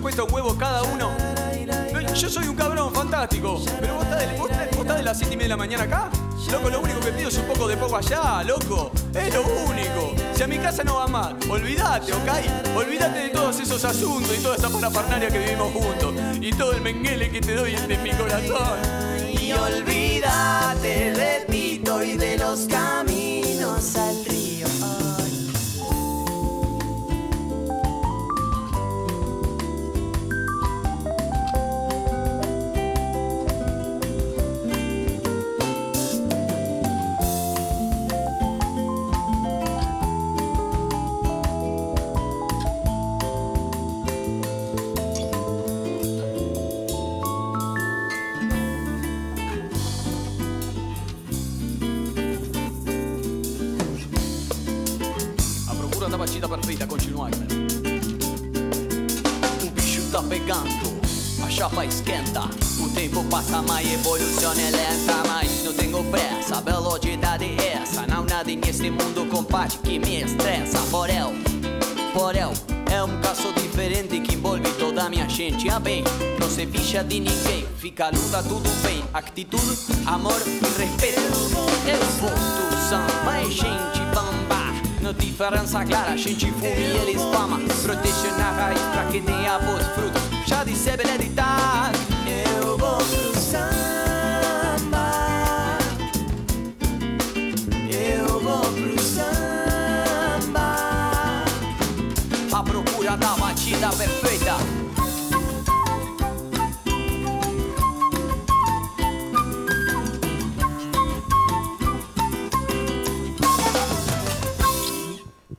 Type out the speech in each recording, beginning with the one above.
cuesta un huevo cada uno. No, Yo soy un cabrón fantástico, pero vos estás de, vos vos estás de las 7 y media de la mañana acá. Loco, lo único que pido es un poco de poco allá, loco. Es lo único. Si a mi casa no va más, olvídate, ¿ok? Olvídate de todos esos asuntos y toda esa parafernalia que vivimos juntos. Y todo el menguele que te doy de mi corazón. Y olvídate de Tito y de los caminos al río. Chapa esquenta. O tempo passa, mas a evolução é lenta Mas não tenho pressa, velocidade é essa Não nada neste mundo combate que me estressa. Borel, Borel É um caso diferente que envolve toda a minha gente. Ah bem, não se ficha de ninguém. Fica a luta, tudo bem. Atitude, amor e respeito. Eu vou do samba e gente bamba. No diferença clara, a gente fuma e eles fama. Proteger na raiz pra que tenha bons frutos Já disse Beneditar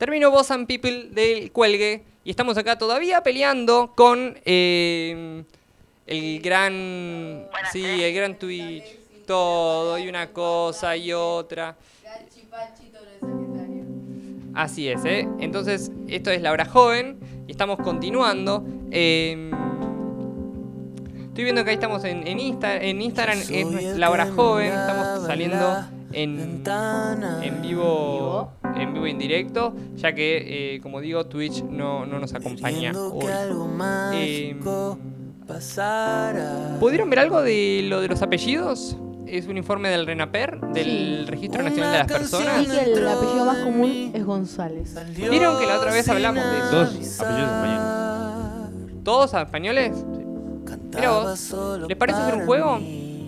Termino Boss and People del cuelgue y estamos acá todavía peleando con eh, el gran. Sí, el gran Twitch. Todo, y una cosa y otra. Así es, ¿eh? Entonces, esto es La Hora Joven y estamos continuando. eh, estoy viendo que ahí estamos en, en, Insta- en Instagram, es La Hora Joven, estamos saliendo en, en vivo en vivo y en directo, ya que, eh, como digo, Twitch no, no nos acompaña hoy. Eh, ¿Pudieron ver algo de lo de los apellidos? Es un informe del RENAPER, del Registro Nacional de las Personas. Que el apellido más común es González. ¿Vieron que la otra vez hablamos de eso? Dos apellidos españoles. ¿Todos españoles? Mira vos, ¿les parece hacer un juego?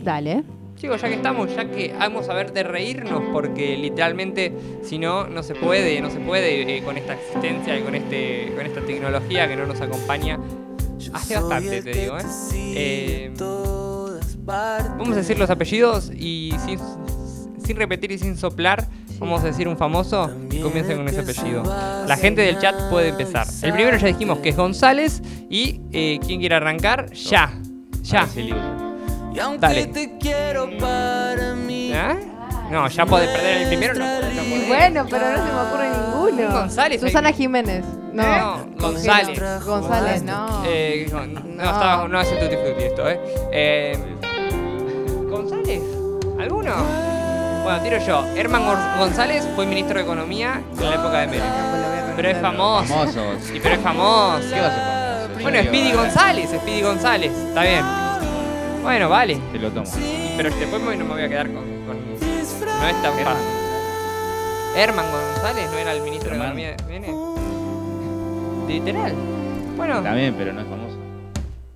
Dale. Chicos, ya que estamos, ya que vamos a ver de reírnos, porque literalmente, si no, no se puede, no se puede eh, con esta existencia y con, este, con esta tecnología que no nos acompaña. Hace bastante, te digo, ¿eh? Eh, Vamos a decir los apellidos y sin, sin repetir y sin soplar, vamos a decir un famoso y comiencen con ese apellido. La gente del chat puede empezar. El primero ya dijimos que es González y eh, ¿quién quiere arrancar? Ya, ya. Dale. te quiero para mí ¿Ah? No, ya podés perder el primero. No, no Y podés. bueno, pero no se me ocurre ninguno. González, Susana ahí. Jiménez. No. No, González. González, no. Eh, no, No. estaba- no hace tutti frutti esto, ¿eh? eh ¿González? ¿Alguno? Bueno, tiro yo. Herman Gon- González fue ministro de Economía en la época de Menem. Pero es famoso. Famoso. Sí, pero es famoso. ¿Qué va a ser famoso? Bueno, Speedy González, Speedy González. Está bien. Bueno, vale. Te lo tomo. Pero después no me voy a quedar con. con- no es tan fácil. Herman González no era el ministro de. Economía de Menem. Literal. Bueno, También, pero no es famoso.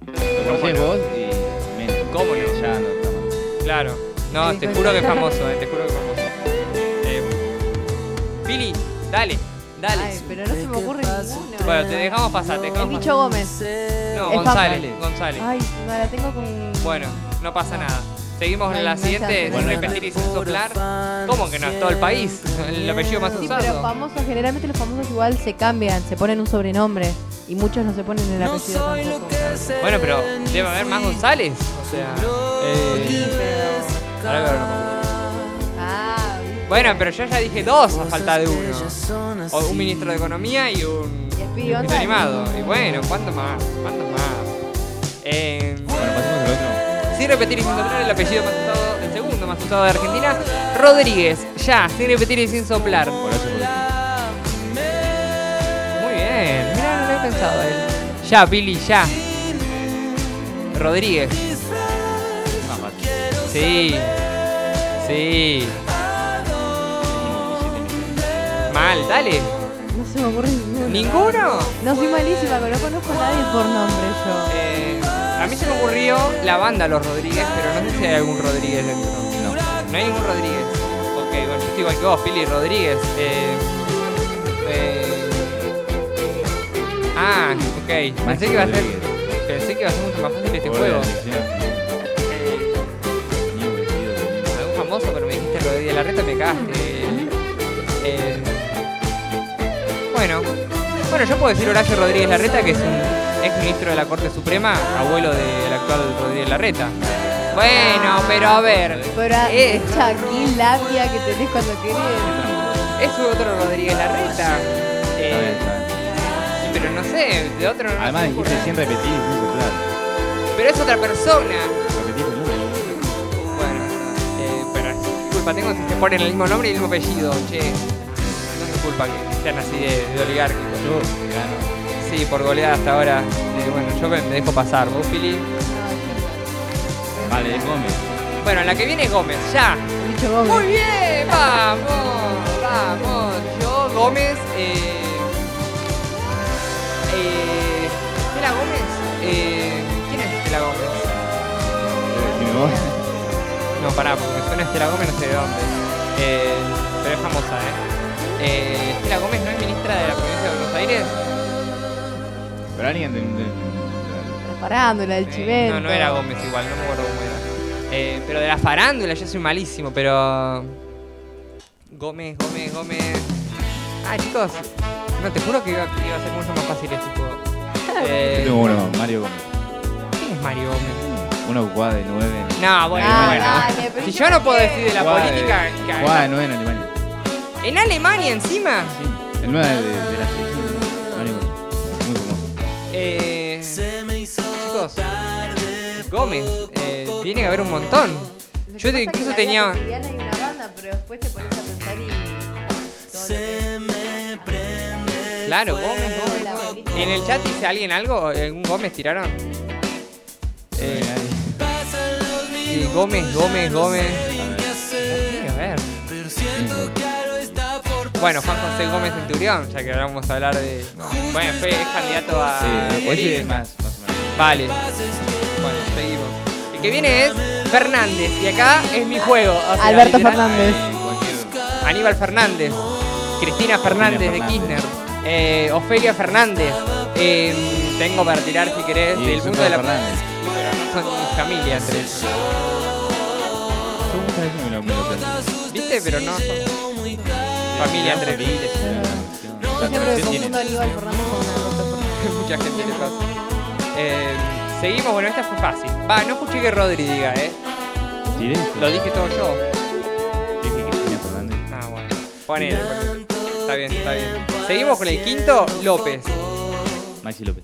Lo conocés vos y menos. ¿Cómo no? Ya no está más. claro. No, te juro que es famoso, eh, te juro que es famoso. Eh, Billy, dale, dale. Ay, pero no se me ocurre ninguno. Bueno, te dejamos pasar, te El dejamos bicho Gómez. pasar. No, Es González, González. Ay, no la tengo con. Bueno, no pasa nada. Seguimos en la siguiente, sin repetir y sin soplar. ¿Cómo que no? Todo el país. El apellido más Sí, pero usado. famosos, generalmente los famosos igual se cambian, se ponen un sobrenombre. Y muchos no se ponen el apellido tampoco. Bueno, pero debe haber más González. O sea. Eh, ahora no me acuerdo. Ah, Bueno, pero yo ya dije dos a falta de uno. O un ministro de Economía y un. Y Speedy un González. animado. Y bueno, ¿cuánto más? ¿Cuánto más? Eh, sin repetir y sin soplar el apellido más usado, el segundo más usado de Argentina, Rodríguez. Ya, sin repetir y sin soplar. Por eso por Muy bien, mira, no lo he pensado él. Ya, Billy, ya. Rodríguez. Sí. Sí. Mal, dale. No se me ocurre ninguno. ¿Ninguno? No, soy malísima, pero no conozco a nadie por nombre yo. Eh, a mí se me ocurrió la banda Los Rodríguez, pero no sé si hay algún Rodríguez dentro. No. No hay ningún Rodríguez. Ok, bueno, yo estoy igual que vos, Pili Rodríguez. Eh, eh, ah, ok. Pensé que iba a ser. Pensé que iba a ser mucho más fácil este juego. la. Eh, algún famoso, pero me dijiste Rodríguez Larreta me cagaste. Eh, bueno. Bueno, yo puedo decir Horacio Rodríguez Larreta, que es un ex ministro de la Corte Suprema, abuelo del actual Rodríguez Larreta. Bueno, pero a ver. Pero eh, labia que tenés cuando querés. es otro Rodríguez Larreta. Está bien, Eh, está bien. pero no sé, de otro no Además me dijiste sin repetir, muy claro. Pero es otra persona. Repetir el número. Bueno, eh, pero ¿qué culpa tengo si se ponen el mismo nombre y el mismo apellido? Che, no es mi culpa que sean así de, de oligárquicos. Yo gano. Sí, por goleada hasta ahora. Eh, bueno, yo me, me dejo pasar. ¿Vos, Fili? Vale, Gómez. Bueno, la que viene es Gómez, ya. Dicho Gómez. Muy bien, vamos, vamos. Yo, Gómez, eh. Eh. Estela Gómez. Eh, ¿Quién es Estela Gómez? No, pará, porque me suena Estela Gómez, no sé de dónde. Eh, pero es famosa, ¿eh? eh Estela Gómez no es ministra de la provincia de Buenos Aires. Pero alguien del. del- La farándula, el Eh, chivento. no, no era Gómez igual, no me acuerdo cómo era. Eh, pero de la farándula yo soy malísimo, pero. Gómez, Gómez, Gómez. Ah, chicos. No, te juro que iba, que iba a ser mucho más fácil este juego. Yo Eh, tengo uno, Mario Gómez. ¿Quién es Mario Gómez? Uno jugaba de 9. No, bueno, Ah, bueno. dale, pero si yo no puedo decir de la política. que- Jugaba de 9 en Alemania. ¿En Alemania encima? Sí. El 9 de, de la selección. Eh, chicos, Gómez, eh, tiene que haber un montón. Lo Yo que es que incluso vida tenía. hay una banda, pero después te pones a pensar y. todo lo que- Claro, Gómez, Gómez, Gómez. ¿En el chat dice alguien algo? ¿Algún Gómez tiraron? Eh, sí, Gómez, Gómez, Gómez. Bueno, Juan José Gómez Centurión, ya que ahora vamos a hablar de. Bueno, fue es candidato a. Sí, más, más o menos. Vale. Bueno, seguimos. El que viene es Fernández. Y acá es mi juego. o sea, Alberto literal- Fernández. Cualquier- Aníbal Fernández, Cristina Fernández de Fernández. Kirchner, eh, Ofelia Fernández. eh, tengo para tirar si querés Y del punto de la. Fernández. Pero no son ni familia pensé. ¿Viste? Pero no son familia entre ellos. Yo siempre me confundo Fernández con. Mucha gente le pasa. Eh, seguimos, bueno, esta fue fácil. Va, no escuché que Rodri diga, ¿eh? Lo dije todo yo. Dije Cristina Fernández. Ah, bueno. Ponele, ponele. Está bien, está bien. Seguimos con el quinto, López. Maxi López.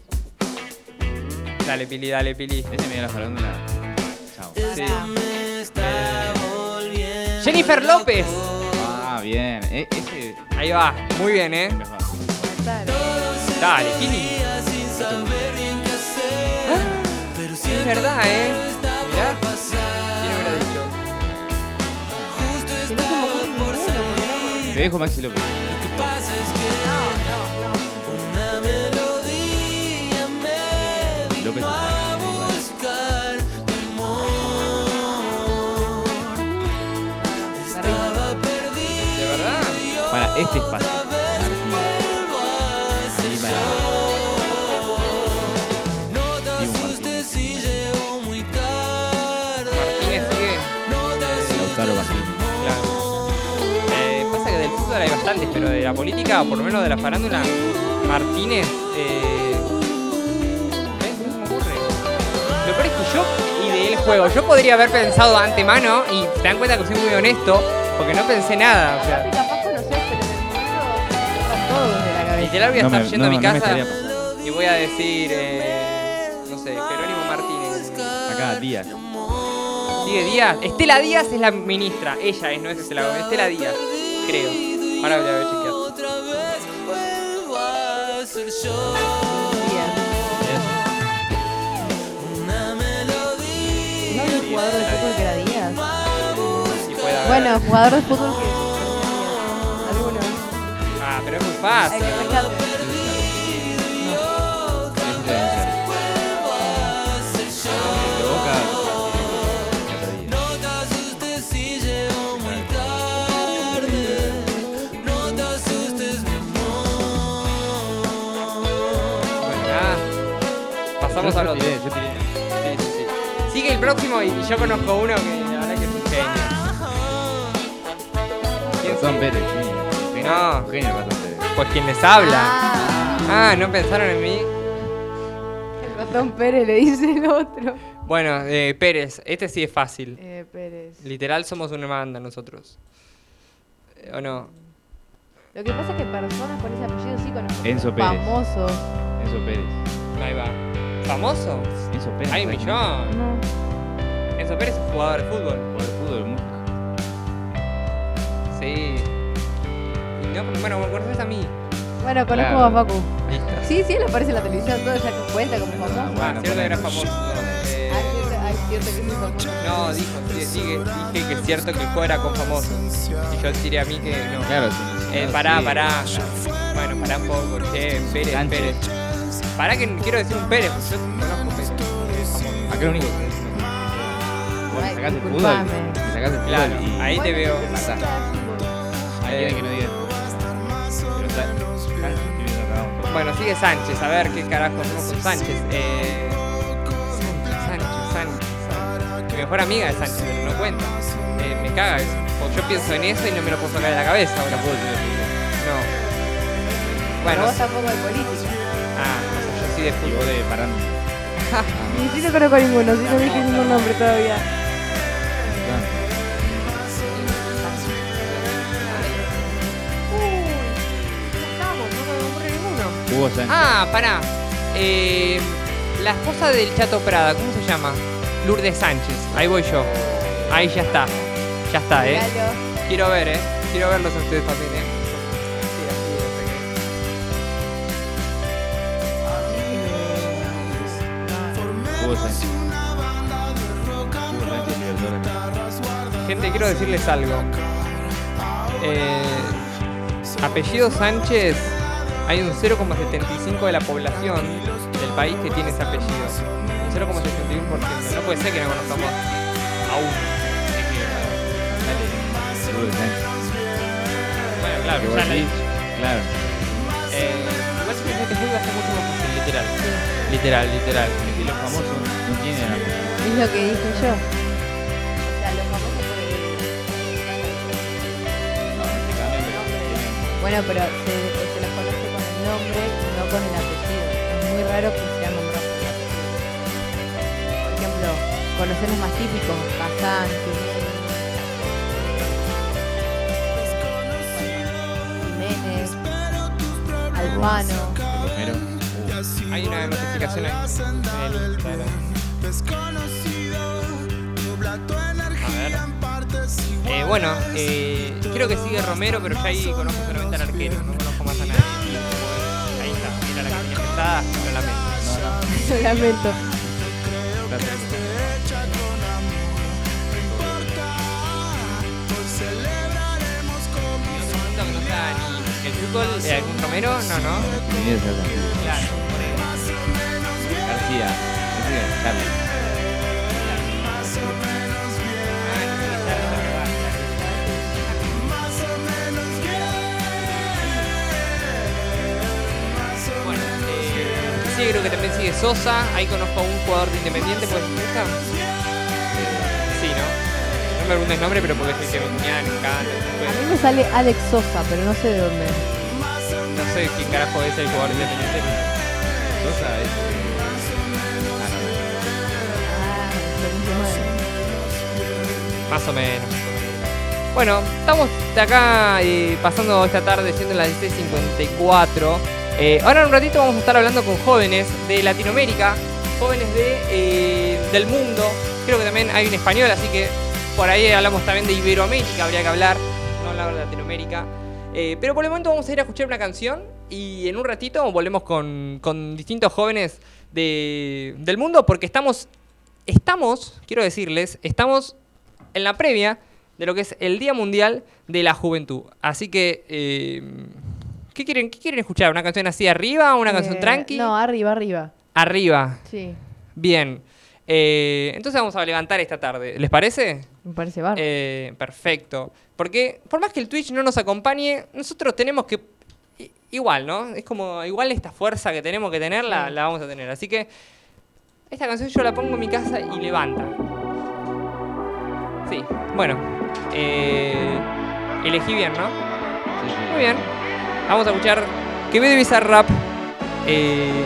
Dale, Pili, dale, Pili. Ese me dio la farándula. Chao. Sí. Jennifer López. Bien. E- ese. Ahí va, muy bien, ¿eh? mejor. Claro. Dale, Pili. Es verdad, ¿eh? Mirá. ¿Quién hubiera dicho? Te dejo Maxi. López. Este espacio. Para. Martínez. Martínez sigue. Lautaro Martínez. Claro. Eh, pasa que del fútbol hay bastantes, pero de la política, o por lo menos de la farándula, Martínez. Eh... No se me ocurre. Lo peor es que yo ideé el juego. Yo podría haber pensado de antemano y te dan cuenta que soy muy honesto porque no pensé nada. O sea, Literal voy a estar yendo a mi casa y voy a decir, eh, no sé, Jerónimo Martínez. Acá, Díaz. Sigue Díaz. Estela Díaz es la ministra. Ella es, no es Estela Gómez. Estela Díaz, creo. Ahora voy a ver chequear. Díaz. ¿No había jugador de fútbol que era Díaz? Bueno, jugador de fútbol que ya perdí. Bueno, nada. Pasamos Yo al otro. yo tiré. Sí, sí, sí. Sigue el próximo y, y yo conozco uno que la verdad que es un genio. ¿Quién Gastón sigue? Pérez. Genio, No. Genio. Pues quien les habla. Ah, Ah, no pensaron en mí. el ratón Pérez le dice el otro. Bueno, eh, Pérez, este sí es fácil. Eh, Pérez. Literal somos una banda nosotros. Eh, ¿O no? Lo que pasa es que personas con ese apellido sí conozco. Enzo Pérez. Famosos. Enzo Pérez. Ahí va. ¿Famoso? Enzo Pérez. Hay un millón. No. Enzo Pérez es jugador de fútbol. Por el fútbol, Música. Sí. Bueno, me conoces a mí. Bueno, conozco Claro. a Facu. Listo. Sí, sí, él aparece en la televisión, todo ya que cuenta como famoso. Ah, Bueno, cierto que era famoso. Eh, Ah, cierto, cierto que es famoso. no, dijo, sí, sigue, dije que es cierto que el juego era con famosos. Y yo tiré a mí que no. Claro, sí. Eh, pará, pará. Bueno, pará un poco, che, Pérez, Sánchez. Pérez. Pará que quiero decir un Pérez, porque yo conozco Pérez. Famoso. Acá lo único que Ay, sacás el fútbol. disculpame. te Sacás el fútbol Claro, y. ahí te veo. Hay Eh. alguien que no diga. Bueno, sigue Sánchez, a ver qué carajo hacemos con Sánchez. Eh, Sánchez, Sánchez, Sánchez, Sánchez. Mi mejor amiga es Sánchez, pero no cuenta. Eh, me caga eso. O yo pienso en eso y no me lo puedo sacar de la cabeza ahora. No puedo No. Pero Bueno, vos tampoco de política. ah, yo sí de de parando. Y sí no conozco ninguno, sí no dije ningún nombre todavía. Ninguno. Hugo Sánchez. Ah, pará. Eh, la esposa del Chato Prada, ¿cómo se llama? Lourdes Sánchez. Ahí voy yo. Ahí ya está. Ya está, ¿eh? Quiero ver, ¿eh? Quiero verlos a ustedes también, ¿eh? Sánchez. Gente, quiero decirles algo. Eh, apellido Sánchez, hay un 0,75 de la población del país que tiene ese apellido. Un 0,71%. No puede ser que no conozcamos a uno. Bueno, claro, Que ya la. Claro. Eh, igual si pensé que fue iba a ser mucho más fácil, literal. Literal, literal. Es que los famosos no tienen apellido. Es lo que dije yo. O sea, los famosos por el-. Bueno, pero se, con el apellido. Es muy raro que sean nombrados por el apellido. Por ejemplo, conocer los más típicos, Kazán, Jiménez, Albano. Romero. Uh, Hay una notificación ahí en el Instagram. A ver. Eh, bueno, eh, creo que sigue Romero, pero ya ahí conozco solamente al arquero, no conozco más a nadie. Lo lamento. Lo lamento. el fútbol, eh, algún Romero, no, no. Claro, por eso. García. Ese eh, creo que también sigue Sosa. Ahí conozco a un jugador de Independiente, ¿puede ser? Sí, ¿no? No me preguntes el nombre, pero porque es el que me encanta. A mí me sale Alex Sosa, pero no sé de dónde. No sé quién carajo es el jugador de Independiente. Sosa es. Ah, Ah. Más o menos. Bueno, estamos de acá eh, pasando esta tarde siendo las 16.54. Eh, ahora en un ratito vamos a estar hablando con jóvenes de Latinoamérica, jóvenes de, eh, del mundo. Creo que también hay un español, así que por ahí hablamos también de Iberoamérica, habría que hablar, no hablar de Latinoamérica. Eh, pero por el momento vamos a ir a escuchar una canción y en un ratito volvemos con, con distintos jóvenes de- del mundo porque estamos, estamos, quiero decirles, estamos en la previa de lo que es el Día Mundial de la Juventud. Así que, ¿qué, quieren, ¿qué quieren escuchar? ¿Una canción así arriba o una canción Eh, tranqui? No, arriba, arriba. Arriba. Sí, Bien. Eh, entonces vamos a levantar esta tarde. ¿Les parece? me parece bárbaro. Eh, perfecto. Porque por más que el Twitch no nos acompañe, nosotros tenemos que... Igual, ¿no? Es como, igual esta fuerza que tenemos que tener, la, vamos a tener. Así que esta canción yo la pongo en mi casa y levanta. Sí, bueno. eh, elegí bien, ¿no? Sí, sí. Muy bien. Vamos a escuchar Quevedo Bizarrap. Eh,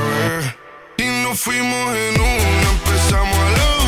Fuimos en una, empezamos a la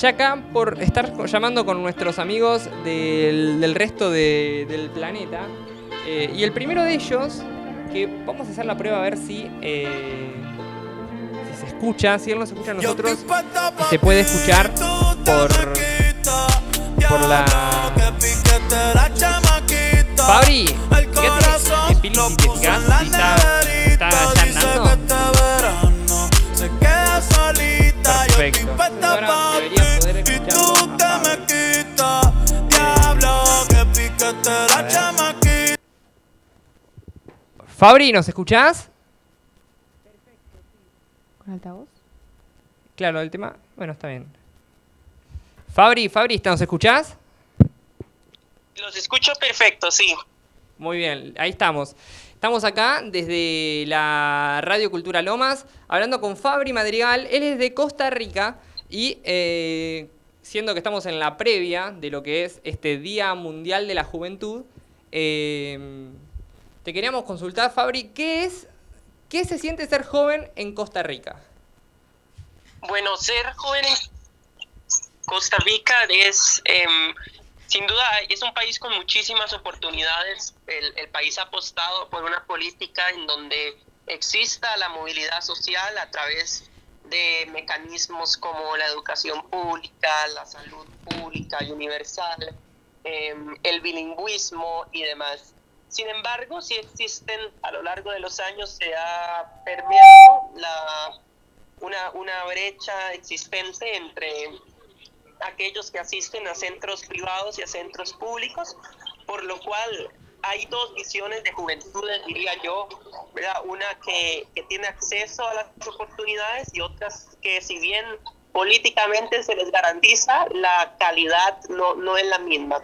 Estamos ya acá por estar llamando con nuestros amigos del, del resto de- del planeta. Eh, y el primero de ellos, que vamos a hacer la prueba a ver si, eh, si se escucha, si él nos escucha a nosotros, se puede escuchar por, por la... Fabri, fíjate, que Pili sintetizás y está, está ya Perfecto. Ahora. Fabri, ¿nos escuchás? ¿Con altavoz? Claro, el tema. Bueno, está bien. Fabri, Fabri, ¿nos escuchás? Los escucho perfecto, sí. Muy bien, ahí estamos. Estamos acá desde la Radio Cultura Lomas, hablando con Fabri Madrigal. Él es de Costa Rica y eh, siendo que estamos en la previa de lo que es este Día Mundial de la Juventud, eh, te queríamos consultar, Fabri, ¿qué es, qué se siente ser joven en Costa Rica? Bueno, ser joven en Costa Rica es, em, sin duda, es un país con muchísimas oportunidades. El, país ha apostado por una política en donde exista la movilidad social a través de mecanismos como la educación pública, la salud pública y universal, em, el bilingüismo y demás. Sin embargo, sí existen, a lo largo de los años se ha permeado la, una brecha existente entre aquellos que asisten a centros privados y a centros públicos, por lo cual hay dos visiones de juventudes, diría yo. Una que, que, tiene acceso a las oportunidades y otras que si bien políticamente se les garantiza, la calidad no, no es la misma.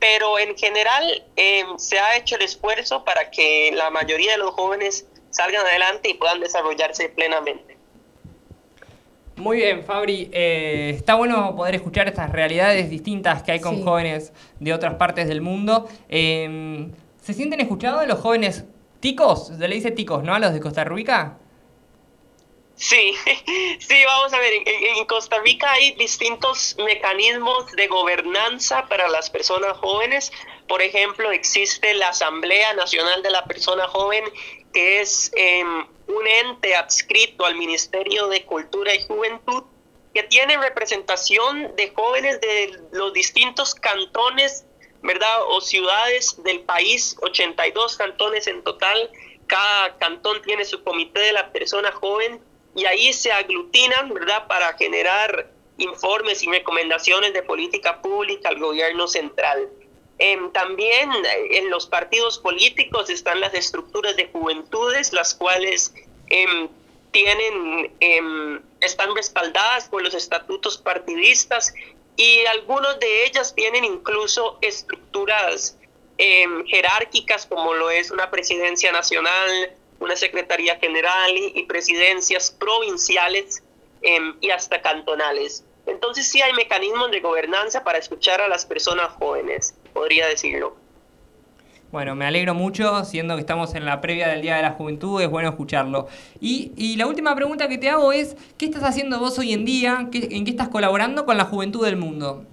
Pero en general eh, se ha hecho el esfuerzo para que la mayoría de los jóvenes salgan adelante y puedan desarrollarse plenamente. Muy bien, Fabri. Eh, está bueno poder escuchar estas realidades distintas que hay con Sí. jóvenes de otras partes del mundo. Eh, ¿Se sienten escuchados los jóvenes ticos? Se le dice ticos, ¿no? A los de Costa Rica. Sí, sí, vamos a ver, en, en Costa Rica hay distintos mecanismos de gobernanza para las personas jóvenes. Por ejemplo, existe la Asamblea Nacional de la Persona Joven, que es eh, un ente adscrito al Ministerio de Cultura y Juventud, que tiene representación de jóvenes de los distintos cantones, ¿verdad? O ciudades del país, 82 cantones en total. Cada cantón tiene su comité de la persona joven y ahí se aglutinan, ¿verdad?, para generar informes y recomendaciones de política pública al gobierno central. Em, también eh, en los partidos políticos están las estructuras de juventudes, las cuales em, tienen, em, están respaldadas por los estatutos partidistas y algunos de ellas tienen incluso estructuras jerárquicas como lo es una presidencia nacional, una secretaría general y, y presidencias provinciales y hasta cantonales. Entonces sí hay mecanismos de gobernanza para escuchar a las personas jóvenes, podría decirlo. Bueno, me alegro mucho, siendo que estamos en la previa del Día de la Juventud, es bueno escucharlo. Y, y la última pregunta que te hago es, ¿qué estás haciendo vos hoy en día? ¿Qué- ¿En qué estás colaborando con la juventud del mundo?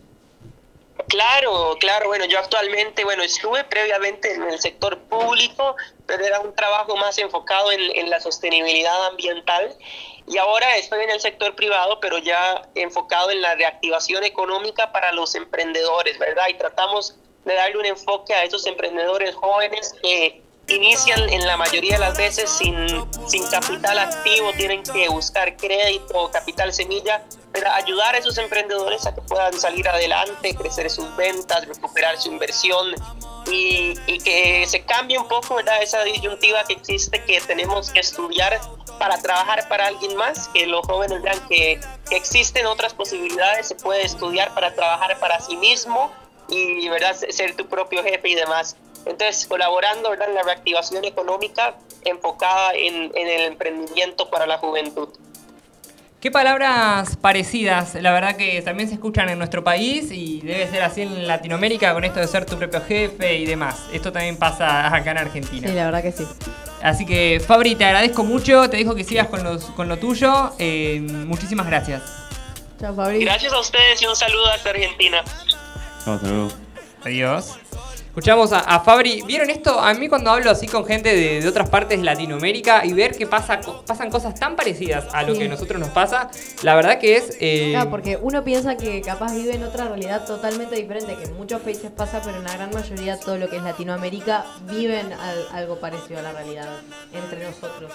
Claro, claro, bueno, yo actualmente, bueno, estuve previamente en el sector público, pero era un trabajo más enfocado en, en la sostenibilidad ambiental y ahora estoy en el sector privado, pero ya enfocado en la reactivación económica para los emprendedores, ¿verdad? Y tratamos de darle un enfoque a esos emprendedores jóvenes que inician en la mayoría de las veces sin, sin capital activo, tienen que buscar crédito, capital semilla, pero ayudar a esos emprendedores a que puedan salir adelante, crecer sus ventas, recuperar su inversión y, y que se cambie un poco ¿verdad? esa disyuntiva que existe que tenemos que estudiar para trabajar para alguien más, que los jóvenes vean que, que existen otras posibilidades, se puede estudiar para trabajar para sí mismo y verdad ser tu propio jefe y demás. Entonces, colaborando ¿verdad? en la reactivación económica enfocada en, en el emprendimiento para la juventud. Qué palabras parecidas, la verdad que también se escuchan en nuestro país y debe ser así en Latinoamérica con esto de ser tu propio jefe y demás. Esto también pasa acá en Argentina. Sí, la verdad que sí. Así que Fabri, te agradezco mucho, te dejo que sigas con, los, con lo tuyo. eh, muchísimas gracias. Chao, Fabri. Gracias a ustedes y un saludo hasta Argentina. Chao, hasta luego. Adiós. Escuchamos a, a Fabri. ¿Vieron esto? A mí cuando hablo así con gente de, de otras partes de Latinoamérica y ver que pasa, pasan cosas tan parecidas a lo Sí. que a nosotros nos pasa, la verdad que es... eh, Claro, porque uno piensa que capaz vive en otra realidad totalmente diferente, que en muchos países pasa, pero en la gran mayoría todo lo que es Latinoamérica viven al- algo parecido a la realidad entre nosotros.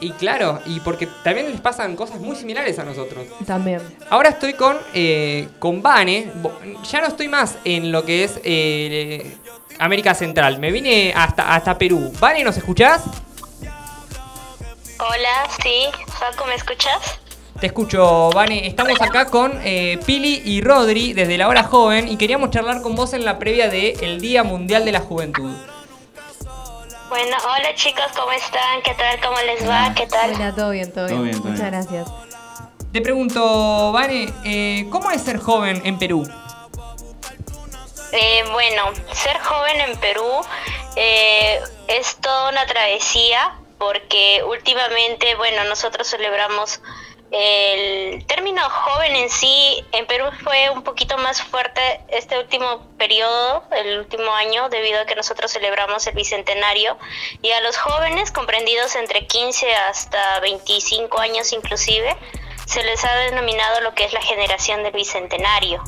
Y claro, y porque también les pasan cosas muy similares a nosotros. También. Ahora estoy con, eh, con Vane. Ya no estoy más en lo que es eh, América Central. Me vine hasta, hasta Perú. Vane, ¿nos escuchás? Hola, sí, Facu, ¿me escuchas? Te escucho, Vane. Estamos acá con eh, Pili y Rodri desde la hora joven y queríamos charlar con vos en la previa del Día Mundial de la Juventud. Bueno, hola chicos, ¿cómo están? ¿Qué tal? ¿Cómo les va? ¿Qué tal? Hola, todo bien, todo, Todo bien. Muchas bien. gracias. Te pregunto, Vane, eh, ¿cómo es ser joven en Perú? Eh, bueno, ser joven en Perú eh, es toda una travesía porque últimamente, bueno, nosotros celebramos el término joven en sí en Perú fue un poquito más fuerte este último periodo, el último año, debido a que nosotros celebramos el bicentenario y a los jóvenes comprendidos entre 15 hasta 25 años inclusive se les ha denominado lo que es la generación del bicentenario.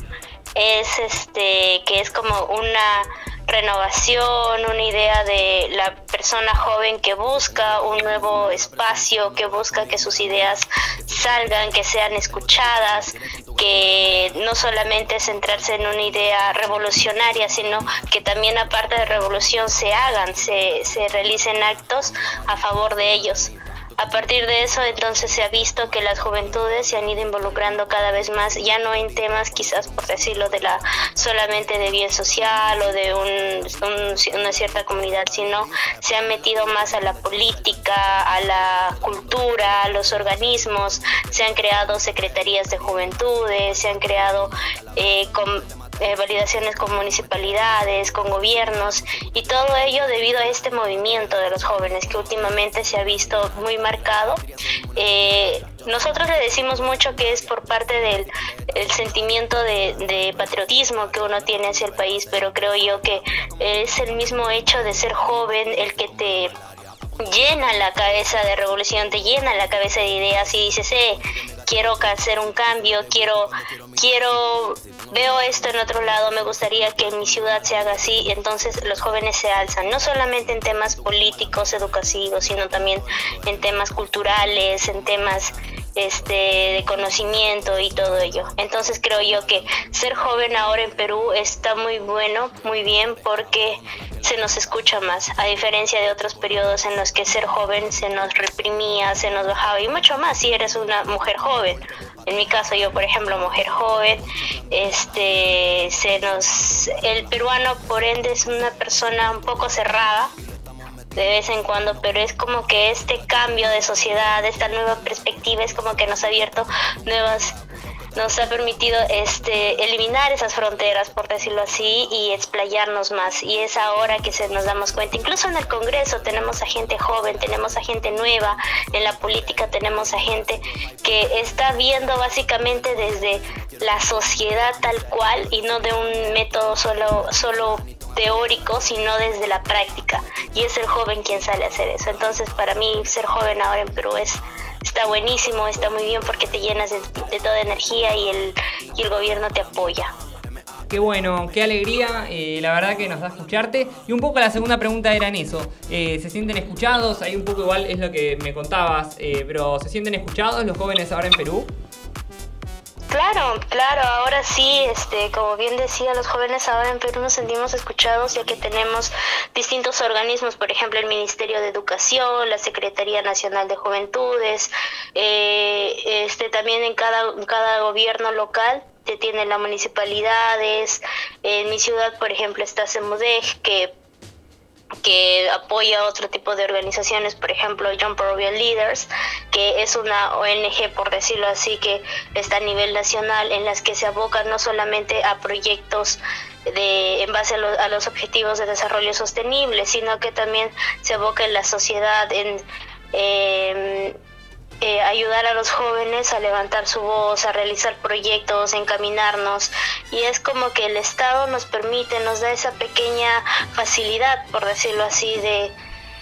Es este que es como una renovación, una idea de la persona joven que busca un nuevo espacio, que busca que sus ideas salgan, que sean escuchadas, que no solamente centrarse en una idea revolucionaria, sino que también aparte de revolución se hagan, se, se realicen actos a favor de ellos. A partir de eso, entonces se ha visto que las juventudes se han ido involucrando cada vez más, ya no en temas quizás por decirlo de la solamente de bien social o de una cierta comunidad, sino se han metido más a la política, a la cultura, a los organismos, se han creado secretarías de juventudes, se han creado eh, eh, validaciones con municipalidades, con gobiernos y todo ello debido a este movimiento de los jóvenes que últimamente se ha visto muy marcado. Eh, nosotros le decimos mucho que es por parte del el sentimiento de, patriotismo que uno tiene hacia el país, pero creo yo que es el mismo hecho de ser joven el que te llena la cabeza de revolución, te llena la cabeza de ideas y dices, eh, quiero hacer un cambio, quiero, quiero, veo esto en otro lado, me gustaría que en mi ciudad se haga así, entonces los jóvenes se alzan, no solamente en temas políticos, educativos, sino también en temas culturales, en temas este, de conocimiento y todo ello. Entonces creo yo que ser joven ahora en Perú está muy bueno, muy bien, porque se nos escucha más, a diferencia de otros periodos en los que ser joven se nos reprimía, se nos bajaba y mucho más si eres una mujer joven. En mi caso, yo, por ejemplo, mujer joven, este, se nos, el peruano, por ende, es una persona un poco cerrada, de vez en cuando, pero es como que este cambio de sociedad, esta nueva perspectiva es como que nos ha abierto nuevas nos ha permitido este eliminar esas fronteras por decirlo así y explayarnos más y es ahora que se nos damos cuenta incluso en el Congreso tenemos a gente joven tenemos a gente nueva en la política tenemos a gente que está viendo básicamente desde la sociedad tal cual y no de un método solo solo teórico, sino desde la práctica. Y es el joven quien sale a hacer eso. Entonces, para mí, ser joven ahora en Perú es está buenísimo, está muy bien porque te llenas de, toda energía y el, y el gobierno te apoya. Qué bueno, qué alegría, eh, la verdad que nos da escucharte. Y un poco la segunda pregunta era en eso. Eh, ¿Se sienten escuchados? Ahí un poco igual es lo que me contabas, eh, pero ¿se sienten escuchados los jóvenes ahora en Perú? Claro, claro, ahora sí, este, como bien decía, los jóvenes ahora en Perú nos sentimos escuchados ya que tenemos distintos organismos, por ejemplo, el Ministerio de Educación, la Secretaría Nacional de Juventudes, eh, este, también en cada, cada gobierno local te tienen las municipalidades, en mi ciudad, por ejemplo, está CEMUDEG, que que apoya otro tipo de organizaciones, por ejemplo John Peruvian Leaders, que es una ONG, por decirlo así, que está a nivel nacional, en las que se aboca no solamente a proyectos de, en base a, los objetivos de desarrollo sostenible, sino que también se aboca en la sociedad, en, eh, ayudar a los jóvenes a levantar su voz, a realizar proyectos, encaminarnos. Y es como que el Estado nos permite, nos da esa pequeña facilidad, por decirlo así, de,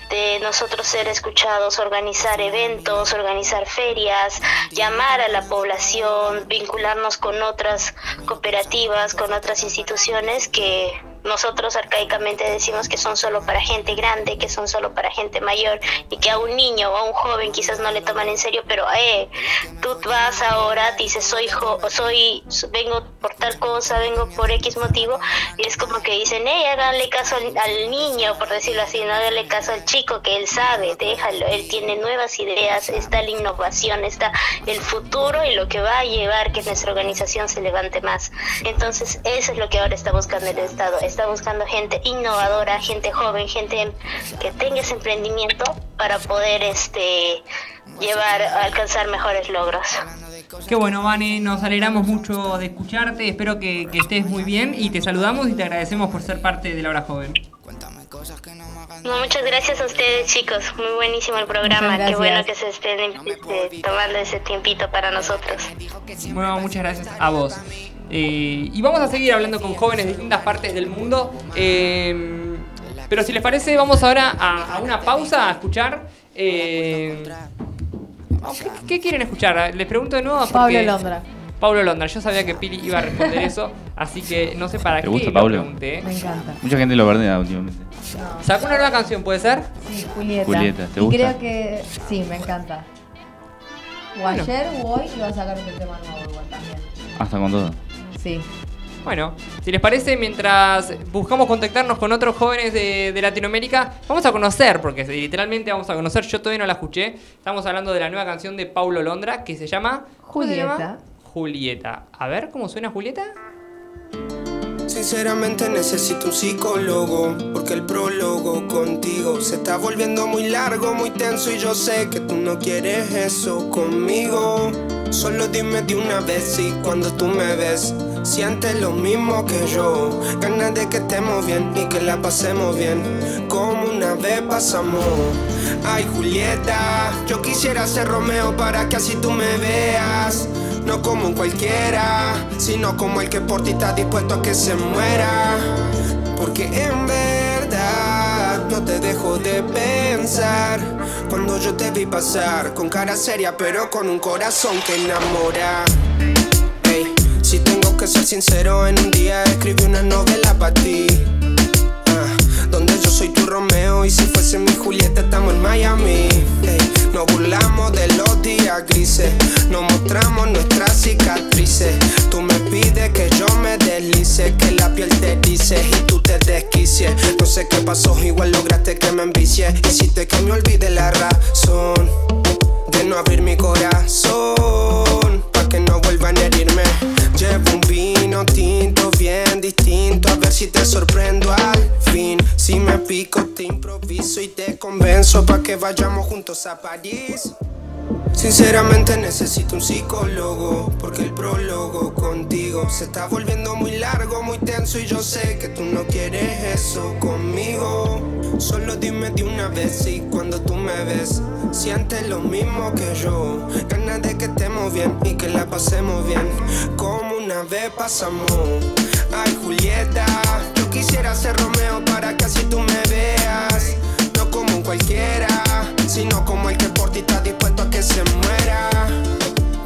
de nosotros ser escuchados, organizar eventos, organizar ferias, llamar a la población, vincularnos con otras cooperativas, con otras instituciones que nosotros arcaicamente decimos que son solo para gente grande, que son solo para gente mayor y que a un niño o a un joven quizás no le toman en serio, pero eh, tú vas ahora, dices soy soy vengo por tal cosa, vengo por X motivo y es como que dicen, eh, háganle caso al, niño, por decirlo así, no háganle caso al chico que él sabe, déjalo, él tiene nuevas ideas, está la innovación, está el futuro y lo que va a llevar que nuestra organización se levante más. Entonces, eso es lo que ahora está buscando el Estado está buscando gente innovadora, gente joven, gente que tenga ese emprendimiento para poder este llevar alcanzar mejores logros. Qué bueno, Vane, nos alegramos mucho de escucharte, espero que, estés muy bien y te saludamos y te agradecemos por ser parte de la hora joven. No, muchas gracias a ustedes, chicos. Muy buenísimo el programa. Qué bueno que se estén este, tomando ese tiempito para nosotros. Bueno, muchas gracias a vos. Eh, y vamos a seguir hablando con jóvenes de distintas partes del mundo. Eh, pero si les parece, vamos ahora a, a una pausa a escuchar. eh, ¿qué, qué quieren escuchar? Les pregunto de nuevo. Porque, Pablo Londra. Pablo Londra. Yo sabía que Pili iba a responder eso, así que no sé para ¿Te qué gusta lo Pablo? pregunté. Me encanta. Mucha gente lo verdea últimamente. Sacó una nueva canción, ¿puede ser? Sí, Julieta. Julieta, ¿te y gusta? creo que sí, me encanta. O Bueno. ayer o hoy iba a sacar un tema nuevo igual también. Hasta con todo. Sí. Bueno, si les parece, mientras buscamos contactarnos con otros jóvenes de, de Latinoamérica, vamos a conocer, porque literalmente vamos a conocer, yo todavía no la escuché, estamos hablando de la nueva canción de Paulo Londra que se llama... ¿cómo se llama? Julieta. Julieta. A ver, ¿cómo suena Julieta? Sinceramente necesito un psicólogo, porque el prólogo contigo se está volviendo muy largo, muy tenso y yo sé que tú no quieres eso conmigo. Solo dime de una vez si cuando tú me ves sientes lo mismo que yo. Ganas de que estemos bien y que la pasemos bien, como una vez pasamos. Ay Julieta, yo quisiera ser Romeo para que así tú me veas. No como un cualquiera, sino como el que por ti está dispuesto a que se muera. Porque en verdad no te dejo de pensar. Cuando yo te vi pasar, con cara seria, pero con un corazón que enamora. Ey, si tengo que ser sincero, en un día escribí una novela para ti. Ah, donde yo soy tu Romeo y si fuese mi Julieta estamos en Miami. Nos burlamos de los días grises, nos mostramos nuestras cicatrices. Tú me pides que yo me deslice, que la piel te dice y tú te desquicies. No sé qué pasó, igual lograste que me envicie. Hiciste que me olvide la razón de no abrir mi corazón pa' que no vuelvan a herirme. Llevo un vino tinto bien distinto a ver si te sorprendo al fin. Si me pico te improviso y te convenzo pa' que vayamos juntos a París. Sinceramente necesito un psicólogo porque el prólogo contigo se está volviendo muy largo, muy tenso y yo sé que tú no quieres eso conmigo. Solo dime de una vez si cuando tú me ves sientes lo mismo que yo. Ganas de que estemos bien y que la pasemos bien, como una vez pasamos. Ay Julieta, yo quisiera ser Romeo para que así tú me veas. No como un cualquiera, sino como el que por ti está dispuesto a que se muera.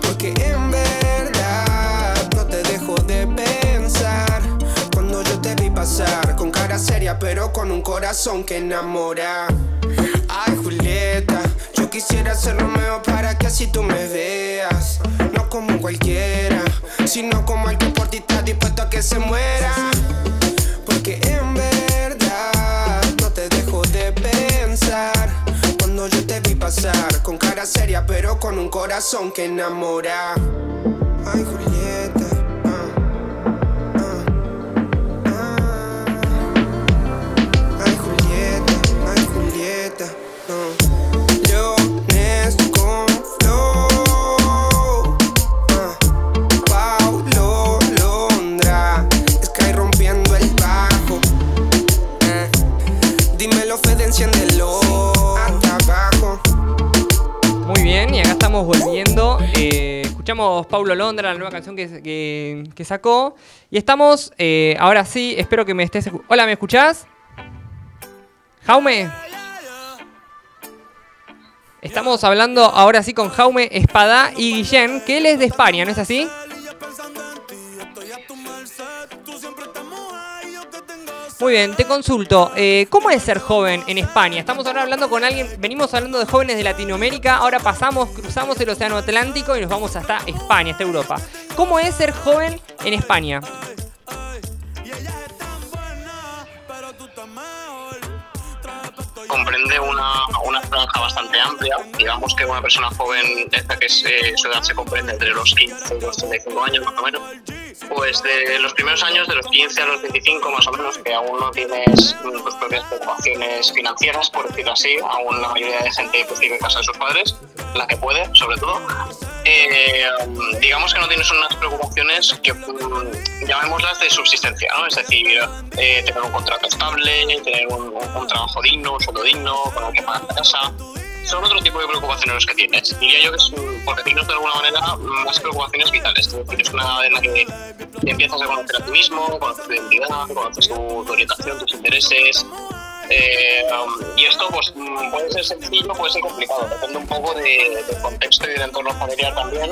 Porque en verdad no te dejo de pensar. Cuando yo te vi pasar, con cara seria, pero con un corazón que enamora. Ay, Julieta, yo quisiera ser Romeo para que así tú me veas. Sino como que por ti está dispuesto a que se muera. Porque en verdad no te dejo de pensar. Cuando yo te vi pasar, con cara seria, pero con un corazón que enamora. Ay, Julieta. Escuchamos Paulo Londra, la nueva canción que, que- sacó. Y estamos, eh, ahora sí, espero que me estés... Hola, ¿me escuchás? Jaume. Estamos hablando ahora sí con Jaume Espada y Guillén, que él es de España, ¿no es así? Muy bien, te consulto. eh, ¿Cómo es ser joven en España? Estamos ahora hablando con alguien, venimos hablando de jóvenes de Latinoamérica, ahora pasamos, cruzamos el Océano Atlántico y nos vamos hasta España, hasta Europa. ¿Cómo es ser joven en España? Comprende una, una franja bastante amplia. Digamos que una persona joven, esta que es, eh, su edad se comprende entre los 15 y los 35 años más o menos. pues de los primeros años, de los 15 a los 25 más o menos, que aún no tienes mm, tus propias preocupaciones financieras, por decirlo así, aún la mayoría de gente pues, vive en casa de sus padres, la que puede, sobre todo. Eh, digamos que no tienes unas preocupaciones que mm, llamémoslas de subsistencia, ¿no? Es decir, eh, tener un contrato estable, tener un, un trabajo digno, un sueldo digno, con el que casa, son otro tipo de preocupaciones los que tienes. Diría yo que es, por decirlo de alguna manera, más preocupaciones vitales. Es decir, es una en la que empiezas a conocer a ti mismo, conoces tu identidad, conoces tu, tu orientación, tus intereses. Eh, um, y esto pues mm, puede ser sencillo, puede ser complicado, depende un poco de- del contexto y del entorno familiar también.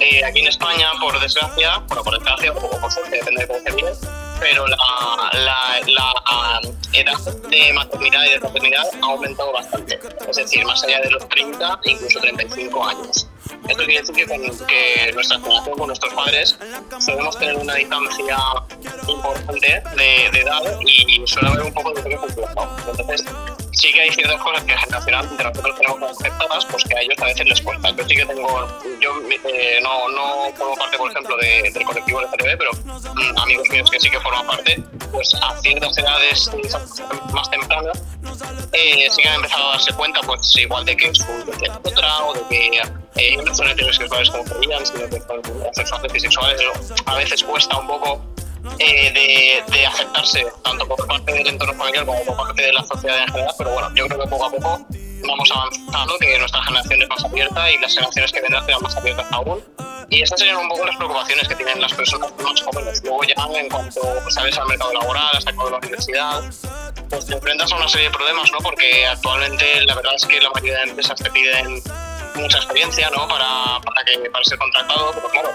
Eh, aquí en España, por desgracia, bueno, por desgracia o por suerte, depende de cómo se mire, pero la, la, la edad de maternidad y de paternidad ha aumentado bastante. Es decir, más allá de los 30, incluso 35 años. Esto quiere decir que con que nuestra generación, con nuestros padres, solemos tener una distancia importante de, de edad y suele haber un poco de. ¿no? Entonces, sí que hay ciertas cosas que generacionalmente nosotros tenemos como aceptadas, pues que a ellos a veces les cuesta. Yo sí que tengo, yo eh, no, no formo parte, por ejemplo, de- del colectivo LGTB, pero mm, amigos míos que sí que forman parte, pues a ciertas edades más tempranas, eh, sí que han empezado a darse cuenta, pues igual de que es otra, o de que eh, no son heterosexuales como creían, sino que son y bisexuales. A veces cuesta un poco eh, de, de aceptarse tanto por parte del entorno familiar como por parte de la sociedad en general, pero bueno, yo creo que poco a poco vamos avanzando, que nuestra generación es más abierta y las generaciones que vendrán serán más abiertas aún. Y estas serían un poco las preocupaciones que tienen las personas más jóvenes. Luego ya en cuanto sales al mercado laboral, hasta acabas la universidad, pues te enfrentas a una serie de problemas, ¿no? Porque actualmente la verdad es que la mayoría de empresas te piden mucha experiencia, ¿no? Para, para, que, para ser contratado, pero claro,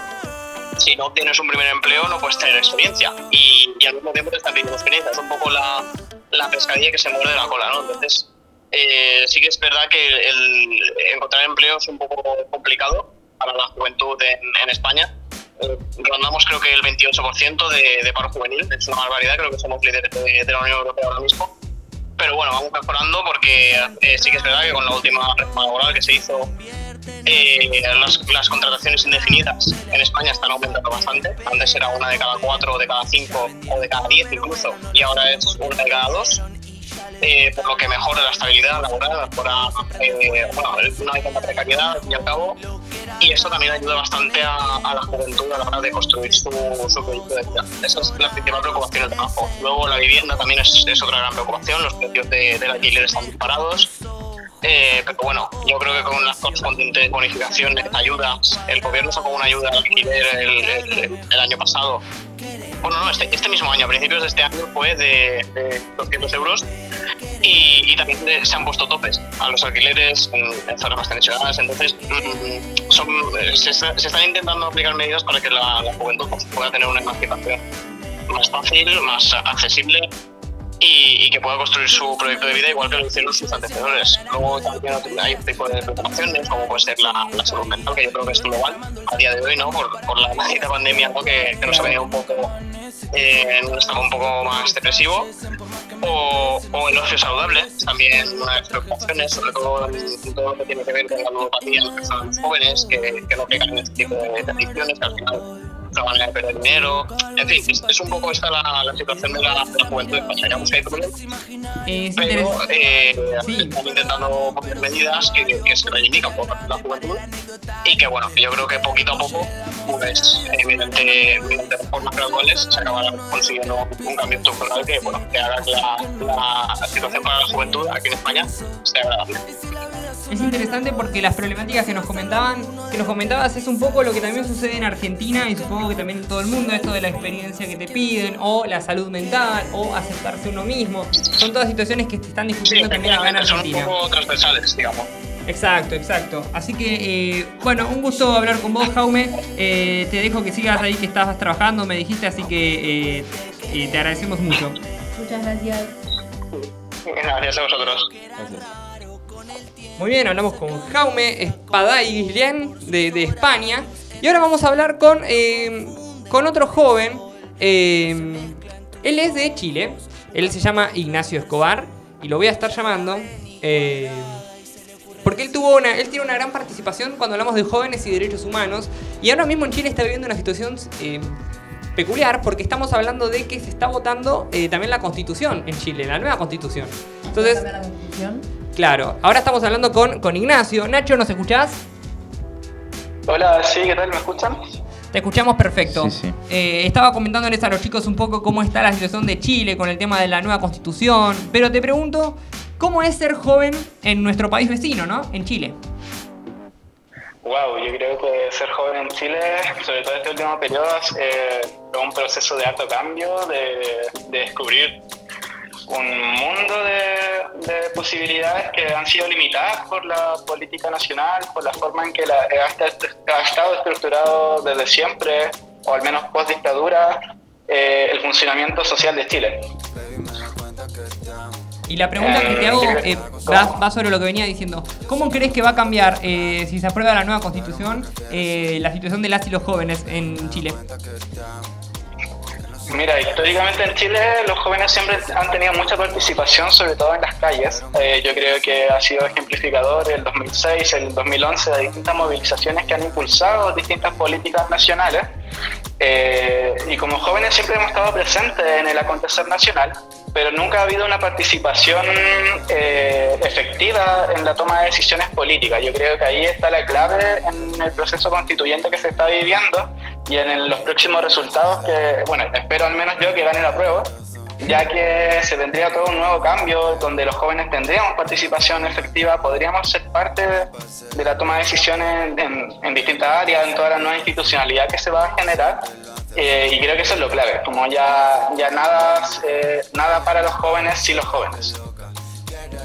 si no tienes un primer empleo no puedes tener experiencia y, y al mismo tiempo te están pidiendo experiencia. Es un poco la, la pescadilla que se muerde la cola, ¿no? Entonces, eh, sí que es verdad que el, encontrar empleo es un poco complicado para la juventud en, en España. Eh, rondamos creo que el 28% de, de paro juvenil, es una barbaridad, creo que somos líderes de, de la Unión Europea ahora mismo. Pero bueno, vamos mejorando porque eh, sí que es verdad que con la última reforma laboral que se hizo eh, las, las contrataciones indefinidas en España están aumentando bastante. Antes era una de cada cuatro, de cada cinco, o de cada diez incluso, y ahora es una de cada dos. Eh, por lo que mejora la estabilidad laboral, mejora eh, bueno, no hay tanta precariedad, al fin y al cabo, y eso también ayuda bastante a, a la juventud a la hora de construir su, su proyecto de vida. Esa es la principal preocupación del trabajo. Luego la vivienda también es, es otra gran preocupación, los precios de, del alquiler están disparados. Eh, pero bueno, yo creo que con las correspondientes bonificaciones, ayudas, el gobierno sacó una ayuda al alquiler el, año pasado. Bueno, no, este, este mismo año, a principios de este año fue de, de 200 euros y, también se han puesto topes a los alquileres en, zonas más tensionadas. Entonces, mm, eh, se, está- se están intentando aplicar medidas para que la, juventud pueda tener una emancipación más fácil, más accesible y, y que pueda construir su proyecto de vida igual que lo hicieron sus antecesores. Luego también hay un tipo de preocupaciones, como puede ser la, la salud mental, que yo creo que es global a día de hoy, ¿no? Por, la maldita pandemia ¿no? que, nos ha venido un poco eh, un poco más depresivo. O, o el ocio saludable, también una de las preocupaciones, sobre todo todo lo que tiene que ver con la ludopatía en personas jóvenes, que, que no pegan en este tipo de adicciones, que al final manera de perder dinero. En fin, es, un poco esta la, la situación de la, de la juventud hay problemas, Eh, pero eh, Sí. están intentando poner medidas que, que se reivindican por parte de la juventud y que, bueno, yo creo que poquito a poco, pues, mediante, mediante reformas graduales, se acabará consiguiendo un cambio estructural que, bueno, que haga que la, la- la situación para la juventud aquí en España sea agradable. Es interesante porque las problemáticas que nos comentaban, que nos comentabas es un poco lo que también sucede en Argentina y supongo que también en todo el mundo, esto de la experiencia que te piden, o la salud mental, o aceptarse uno mismo. Son todas situaciones que se están Sí, discutiendo también acá en son un Argentina. poco transversales, digamos. Exacto, exacto. Así que, eh, bueno, un gusto hablar con vos, Jaume. Eh, te dejo que sigas ahí que estabas trabajando, me dijiste, así que eh, eh, te agradecemos mucho. Muchas gracias. Gracias a vosotros. Gracias. Muy bien, hablamos con Jaume Espaday Guillén de, de España. Y ahora vamos a hablar con, eh, con otro joven. eh, él es de Chile. Él se llama Ignacio Escobar. Y lo voy a estar llamando. eh, porque él tuvo una, él tiene una gran participación cuando hablamos de jóvenes y derechos humanos. Y ahora mismo en Chile está viviendo una situación peculiar porque estamos hablando de que se está votando también la constitución en Chile, la nueva constitución. Entonces, la constitución? claro, ahora estamos hablando con, con Ignacio. Nacho, ¿nos escuchás? Hola, sí, ¿qué tal? ¿Me escuchan? Te escuchamos perfecto. Sí, sí. Eh, estaba comentándoles a los chicos un poco cómo está la situación de Chile con el tema de la nueva constitución, pero te pregunto, ¿cómo es ser joven en nuestro país vecino, ¿no? En Chile. Wow, yo creo que ser joven en Chile, sobre todo este último periodo, eh, es un proceso de alto cambio, de, de descubrir un mundo de, de posibilidades que han sido limitadas por la política nacional, por la forma en que la, ha, esta- ha estado estructurado desde siempre, o al menos post dictadura, eh, el funcionamiento social de Chile. Y la pregunta que te hago eh, va, va sobre lo que venía diciendo. ¿Cómo crees que va a cambiar, eh, si se aprueba la nueva constitución, eh, la situación de las y los jóvenes en Chile? Mira, históricamente en Chile los jóvenes siempre han tenido mucha participación, sobre todo en las calles. Eh, yo creo que ha sido ejemplificador el 2006, el 2011, de distintas movilizaciones que han impulsado distintas políticas nacionales. Eh, y como jóvenes siempre hemos estado presentes en el acontecer nacional, pero nunca ha habido una participación eh, efectiva en la toma de decisiones políticas. Yo creo que ahí está la clave en el proceso constituyente que se está viviendo y en los próximos resultados que, bueno, espero al menos yo que gane la prueba, ya que se vendría todo un nuevo cambio donde los jóvenes tendríamos participación efectiva, podríamos ser parte de la toma de decisiones en, en distintas áreas, en toda la nueva institucionalidad que se va a generar. eh, y creo que eso es lo clave, como ya, ya nada, eh, nada para los jóvenes sin los jóvenes.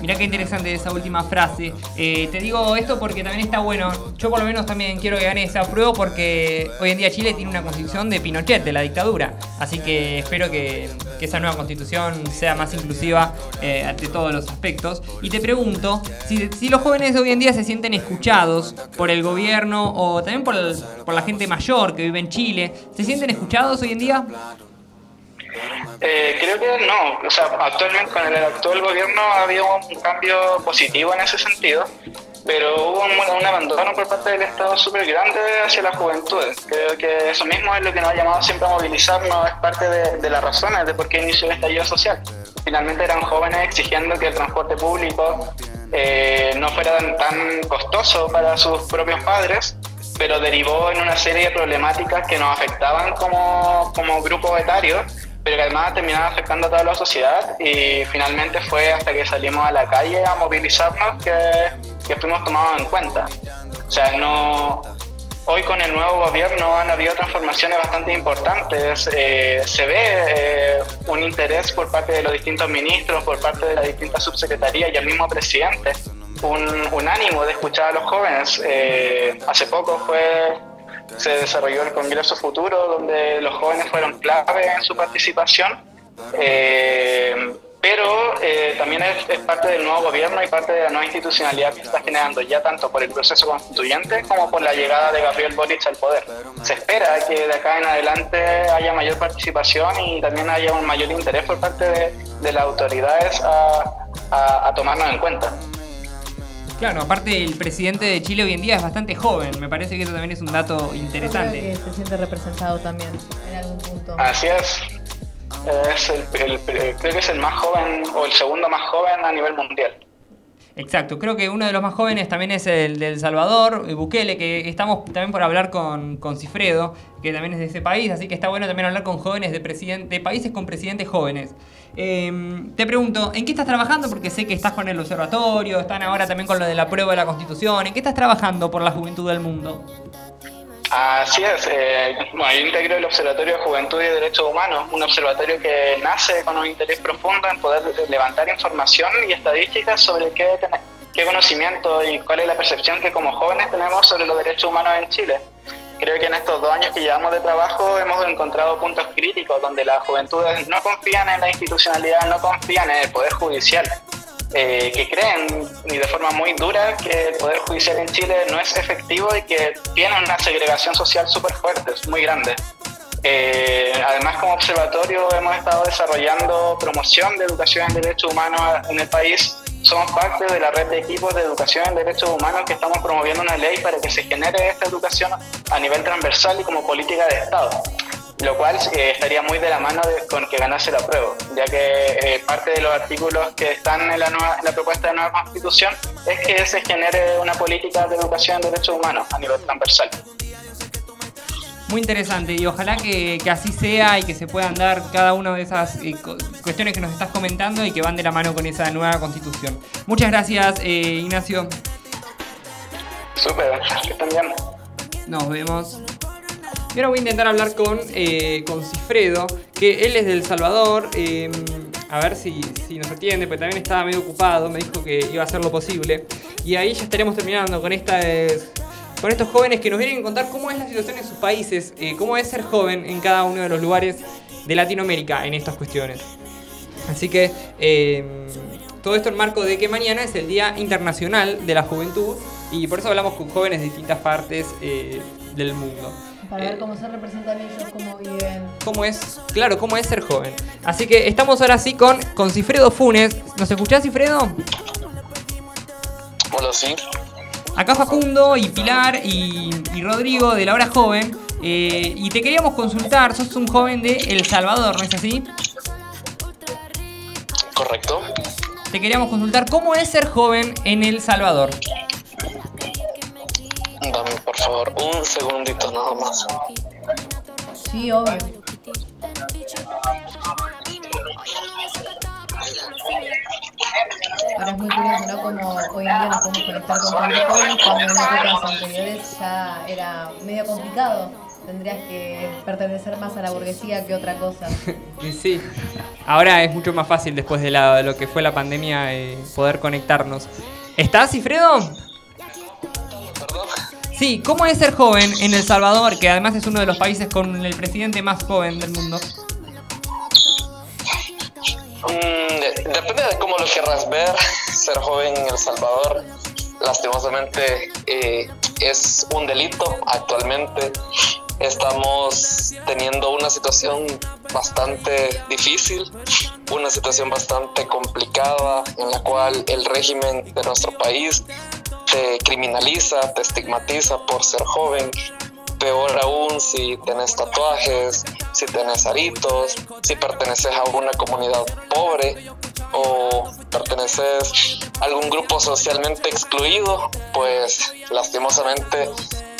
Mirá qué interesante esa última frase. Eh, te digo esto porque también está bueno. Yo por lo menos también quiero que gane ese apruebo porque hoy en día Chile tiene una constitución de Pinochet, de la dictadura. Así que espero que, esa nueva constitución sea más inclusiva eh, ante todos los aspectos. Y te pregunto, si, los jóvenes hoy en día se sienten escuchados por el gobierno o también por la gente mayor que vive en Chile, ¿se sienten escuchados hoy en día? Eh, creo que no, o sea, actualmente con el actual gobierno ha habido un cambio positivo en ese sentido, pero hubo un, abandono por parte del Estado súper grande hacia la juventud. Creo que eso mismo es lo que nos ha llamado siempre a movilizarnos, es parte de, de las razones de por qué inició el estallido social. Finalmente eran jóvenes exigiendo que el transporte público eh, no fuera tan, tan costoso para sus propios padres, pero derivó en una serie de problemáticas que nos afectaban como, como grupo etario pero que además terminaban afectando a toda la sociedad y finalmente fue hasta que salimos a la calle a movilizarnos que, que fuimos tomados en cuenta. O sea, no, hoy con el nuevo gobierno han habido transformaciones bastante importantes. Eh, se ve eh, un interés por parte de los distintos ministros, por parte de las distintas subsecretarías y el mismo presidente, un, un ánimo de escuchar a los jóvenes. Eh, hace poco fue se desarrolló el Congreso Futuro, donde los jóvenes fueron clave en su participación, eh, pero eh, también es, parte del nuevo gobierno y parte de la nueva institucionalidad que está generando, ya tanto por el proceso constituyente como por la llegada de Gabriel Boric al poder. Se espera que de acá en adelante haya mayor participación y también haya un mayor interés por parte de, las autoridades a, a, en cuenta. Claro, aparte el presidente de Chile hoy en día es bastante joven. Me parece que eso también es un dato Yo creo interesante. que se siente representado también en algún punto. Así es. Es el, el- creo que es el más joven o el segundo más joven a nivel mundial. Exacto, creo que uno de los más jóvenes también es el del Salvador, eh, Bukele, que estamos también por hablar con, con Cifredo, que también es de ese país, así que está bueno también hablar con jóvenes de, de países con presidentes jóvenes. Eh, te pregunto, ¿en qué estás trabajando? Porque sé que estás con el observatorio, están ahora también con lo de la prueba de la Constitución. ¿En qué estás trabajando por la juventud del mundo? Así es. eh, bueno, yo integro el Observatorio de Juventud y Derechos Humanos, un observatorio que nace con un interés profundo en poder levantar información y estadísticas sobre qué, qué conocimiento y cuál es la percepción que como jóvenes tenemos sobre los derechos humanos en Chile. Creo que en estos dos años que llevamos de trabajo hemos encontrado puntos críticos donde las juventudes no confían en la institucionalidad, no confían en el Poder Judicial. Eh, que creen y de forma muy dura que el Poder Judicial en Chile no es efectivo y que tiene una segregación social súper fuerte, es muy grande. Eh, además, como observatorio hemos estado desarrollando promoción de educación en derechos humanos en el país. Somos parte de la red de equipos de educación en derechos humanos que estamos promoviendo una ley para que se genere esta educación a nivel transversal y como política de Estado. Lo cual eh, estaría muy de la mano de- con que ganase la prueba, ya que eh, parte de los artículos que están en la, nueva, en la propuesta de nueva constitución es que se genere una política de educación en derechos humanos a nivel transversal. Muy interesante y ojalá que, que así sea y que se puedan dar cada una de esas eh, cuestiones que nos estás comentando y que van de la mano con esa nueva constitución. Muchas gracias, eh, Ignacio. Súper, que estén bien. Nos vemos. Y voy a intentar hablar con, eh, con Cifredo, que él es del Salvador. eh, a ver si, si nos atiende, porque también estaba medio ocupado. Me dijo que iba a hacer lo posible. Y ahí ya estaremos terminando con esta. con estos jóvenes que nos vienen a contar cómo es la situación en sus países, eh, cómo es ser joven en cada uno de los lugares de Latinoamérica en estas cuestiones. Así que todo esto en marco de que mañana es el Día Internacional de la Juventud y por eso hablamos con jóvenes de distintas partes del mundo. Para ver cómo se representan ellos, cómo viven. ¿Cómo es? Claro, cómo es ser joven. Así que estamos ahora sí con, con Cifredo Funes. ¿Nos escuchás, Cifredo? Hola, sí. Acá Facundo y Pilar y, y Rodrigo de la hora joven. eh, y te queríamos consultar, sos un joven de El Salvador, ¿no es así? Correcto. Te queríamos consultar cómo es ser joven en El Salvador. Dame, por favor, un segundito nada más. Sí, obvio. Ahora es muy curioso, ¿no? Como hoy en día nos podemos conectar con tantos jóvenes cuando en épocas anteriores ya era medio complicado. Tendrías que pertenecer más a la burguesía que otra cosa. Y sí, ahora es mucho más fácil después de, la- de lo que fue la pandemia eh, poder conectarnos. ¿Estás, Cifredo? Sí, ¿cómo es ser joven en El Salvador, que además es uno de los países con el presidente más joven del mundo? Mm, de- depende de cómo lo querrás ver. Ser joven en El Salvador, lastimosamente, eh, es un delito actualmente. Estamos teniendo una situación bastante difícil, una situación bastante complicada en la cual el régimen de nuestro país te criminaliza, te estigmatiza por ser joven. Peor aún si tenés tatuajes, si tenés aritos, si perteneces a una comunidad pobre o perteneces a algún grupo socialmente excluido, pues lastimosamente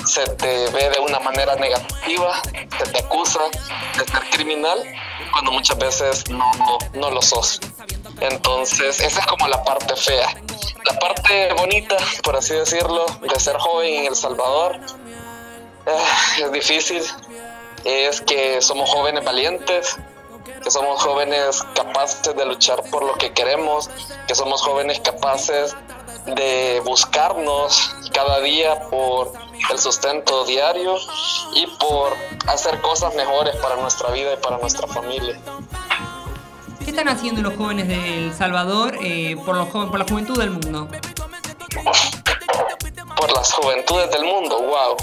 se te ve de una manera negativa, se te acusa de ser criminal cuando muchas veces no, no lo sos. Entonces, esa es como la parte fea. La parte bonita, por así decirlo, de ser joven en El Salvador, eh, es difícil. Es que somos jóvenes valientes, que somos jóvenes capaces de luchar por lo que queremos, que somos jóvenes capaces de buscarnos cada día por el sustento diario y por hacer cosas mejores para nuestra vida y para nuestra familia. ¿Qué están haciendo los jóvenes de El Salvador eh, por, los por la juventud del mundo? por las juventudes del mundo, wow.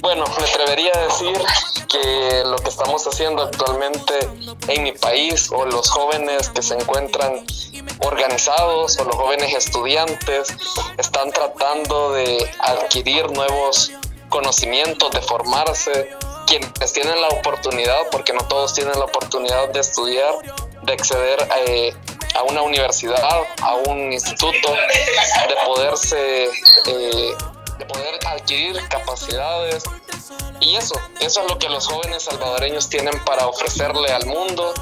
Bueno, me atrevería a decir que lo que estamos haciendo actualmente en mi país o los jóvenes que se encuentran organizados o los jóvenes estudiantes están tratando de adquirir nuevos conocimientos, de formarse, quienes tienen la oportunidad, porque no todos tienen la oportunidad de estudiar, de acceder eh, a una universidad, a un instituto, de poderse, eh, de poder adquirir capacidades. Y eso, eso es lo que los jóvenes salvadoreños tienen para ofrecerle al mundo.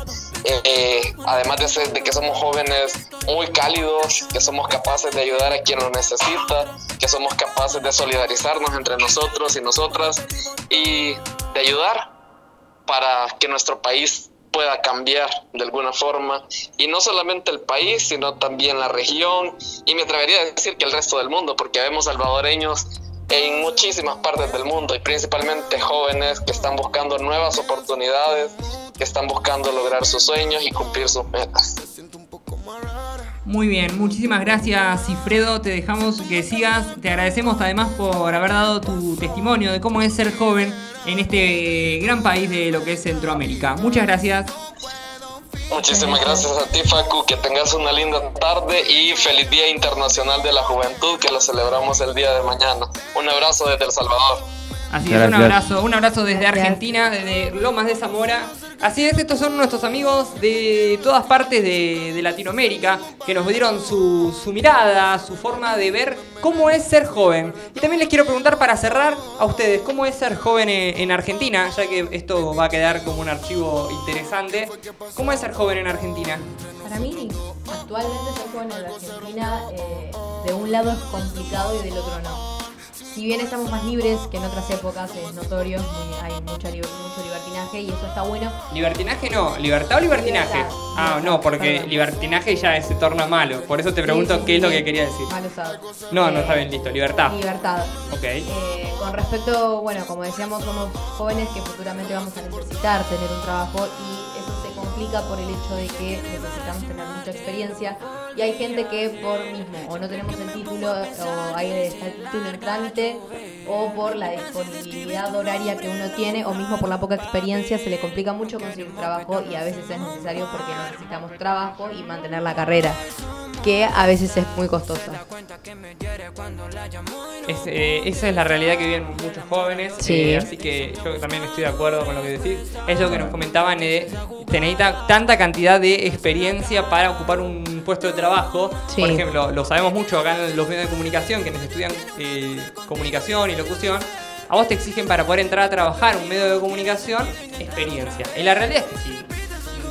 Eh, eh, además de, ser- de que somos jóvenes muy cálidos, que somos capaces de ayudar a quien lo necesita, que somos capaces de solidarizarnos entre nosotros y nosotras y de ayudar para que nuestro país pueda cambiar de alguna forma y no solamente el país sino también la región y me atrevería a decir que el resto del mundo porque vemos salvadoreños en muchísimas partes del mundo y principalmente jóvenes que están buscando nuevas oportunidades que están buscando lograr sus sueños y cumplir sus metas. Muy bien, muchísimas gracias Cifredo, te dejamos que sigas, te agradecemos además por haber dado tu testimonio de cómo es ser joven en este gran país de lo que es Centroamérica. Muchas gracias. Muchísimas gracias a ti, Facu. Que tengas una linda tarde y feliz Día Internacional de la Juventud, que lo celebramos el día de mañana. Un abrazo desde El Salvador. Así es, un Gracias. abrazo, un abrazo desde. Argentina, desde Lomas de Zamora. Así es, estos son nuestros amigos de todas partes de, Latinoamérica que nos dieron su, mirada, su forma de ver cómo es ser joven. Y también les quiero preguntar para cerrar a ustedes, ¿cómo es ser joven en, en Argentina? Ya que esto va a quedar como un archivo interesante. ¿Cómo es ser joven en Argentina? Para mí, actualmente ser joven en Argentina, eh, de un lado es complicado y del otro no. Si bien estamos más libres que en otras épocas, es notorio, muy- hay mucha mucho libertinaje y eso está bueno. Libertinaje no, libertad o libertinaje. Libertad, Ah, libertad, no, porque perdón. libertinaje ya se torna malo. Por eso te pregunto Sí, sí, qué es lo que quería decir. Mal usado. No, no está bien, listo, libertad. Libertad. Ok. Eh, con respecto, bueno, como decíamos, somos jóvenes que futuramente vamos a necesitar tener un trabajo y complica por el hecho de que necesitamos tener mucha experiencia y hay gente que por mismo o no tenemos el título o hay está el título en trámite o por la disponibilidad horaria que uno tiene o mismo por la poca experiencia se le complica mucho conseguir trabajo y a veces es necesario porque necesitamos trabajo y mantener la carrera que a veces es muy costosa. Es, eh, esa es la realidad que viven muchos jóvenes. Sí. eh, así que yo también estoy de acuerdo con lo que decís. Es lo que nos comentaban de se necesita tanta cantidad de experiencia para ocupar un puesto de trabajo. Sí. Por ejemplo, lo sabemos mucho acá en los medios de comunicación, quienes estudian eh, comunicación y locución. A vos te exigen para poder entrar a trabajar un medio de comunicación experiencia. Y la realidad es que si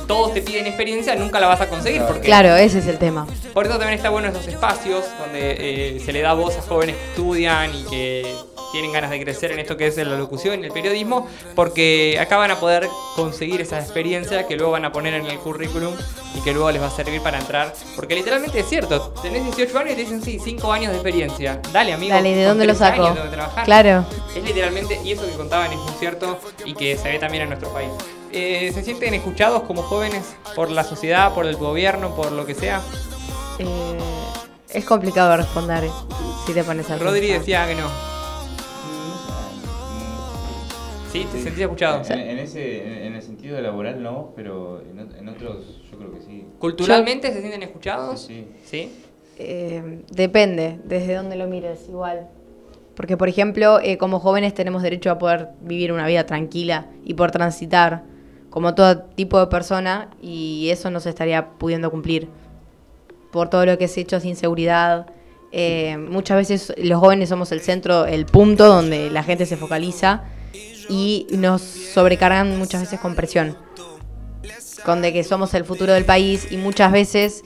todos te piden experiencia, nunca la vas a conseguir. Porque Claro, ese es el tema. por eso también está bueno estos espacios donde eh, se le da voz a jóvenes que estudian y que tienen ganas de crecer en esto que es la locución y el periodismo, porque acá van a poder conseguir esa experiencia que luego van a poner en el currículum y que luego les va a servir para entrar. Porque literalmente es cierto, tenés 18 años y te dicen, sí, 5 años de experiencia. Dale, amigo. Dale, ¿de dónde lo 30 saco? años trabajar. Claro. Es literalmente, y eso que contaban es muy cierto y que se ve también en nuestro país. Eh, ¿Se sienten escuchados como jóvenes por la sociedad, por el gobierno, por lo que sea? Eh, es complicado responder si te pones a Rodri pensar. decía que no. Sí, te sentís escuchado. En, en ese, en, el sentido laboral no, pero en, ot- en otros yo creo que sí. ¿Culturalmente se sienten escuchados? Sí, sí. Eh, depende, desde dónde lo mires, igual. Porque, por ejemplo, eh, como jóvenes tenemos derecho a poder vivir una vida tranquila y poder transitar como todo tipo de persona y eso no se estaría pudiendo cumplir por todo lo que es hecho sin seguridad. Eh, muchas veces los jóvenes somos el centro, el punto donde la gente se focaliza y nos sobrecargan muchas veces con presión. Con de que somos el futuro del país y muchas veces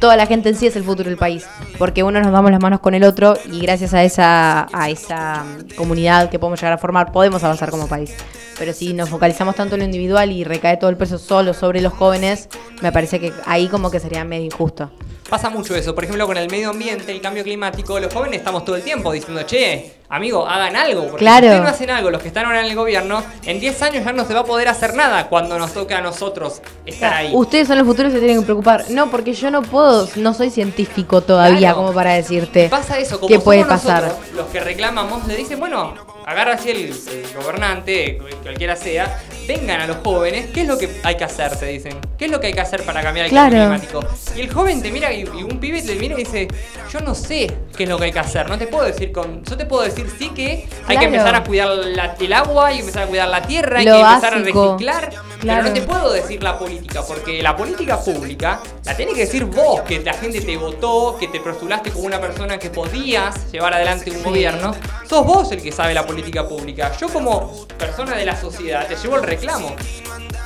toda la gente en sí es el futuro del país. Porque uno nos damos las manos con el otro y gracias a esa, a esa mm, comunidad que podemos llegar a formar podemos avanzar como país. Pero si nos focalizamos tanto en lo individual y recae todo el peso solo sobre los jóvenes, me parece que ahí como que sería medio injusto. Pasa mucho eso. Por ejemplo, con el medio ambiente, el cambio climático, los jóvenes estamos todo el tiempo diciendo, che, amigo, hagan algo. Porque Claro. si ustedes no hacen algo, los que están ahora en el gobierno, en 10 años ya no se va a poder hacer nada cuando nos toque a nosotros estar ahí. Ustedes son el futuro y se tienen que preocupar. No, porque yo no puedo, no soy científico todavía Claro. como para decirte Pasa eso, como qué puede pasar. nosotros los que reclamamos, le dicen, bueno, agarra así el, el gobernante, cualquiera sea, vengan a los jóvenes, ¿qué es lo que hay que hacer? Te dicen, ¿qué es lo que hay que hacer para cambiar el cambio Claro. climático? Y el joven te mira y, y un pibe te mira y dice, yo no sé qué es lo que hay que hacer, no te puedo decir con, yo te puedo decir sí que hay que Claro. empezar a cuidar la- el agua, hay que empezar a cuidar la tierra, hay que empezar básico. a reciclar, pero Claro. no te puedo decir la política, porque la política pública la tenés que decir vos, que la gente te votó, que te postulaste como una persona que podías llevar adelante un Sí. gobierno. Sos vos el que sabe la política pública. Yo como persona de la sociedad te llevo el reclamo.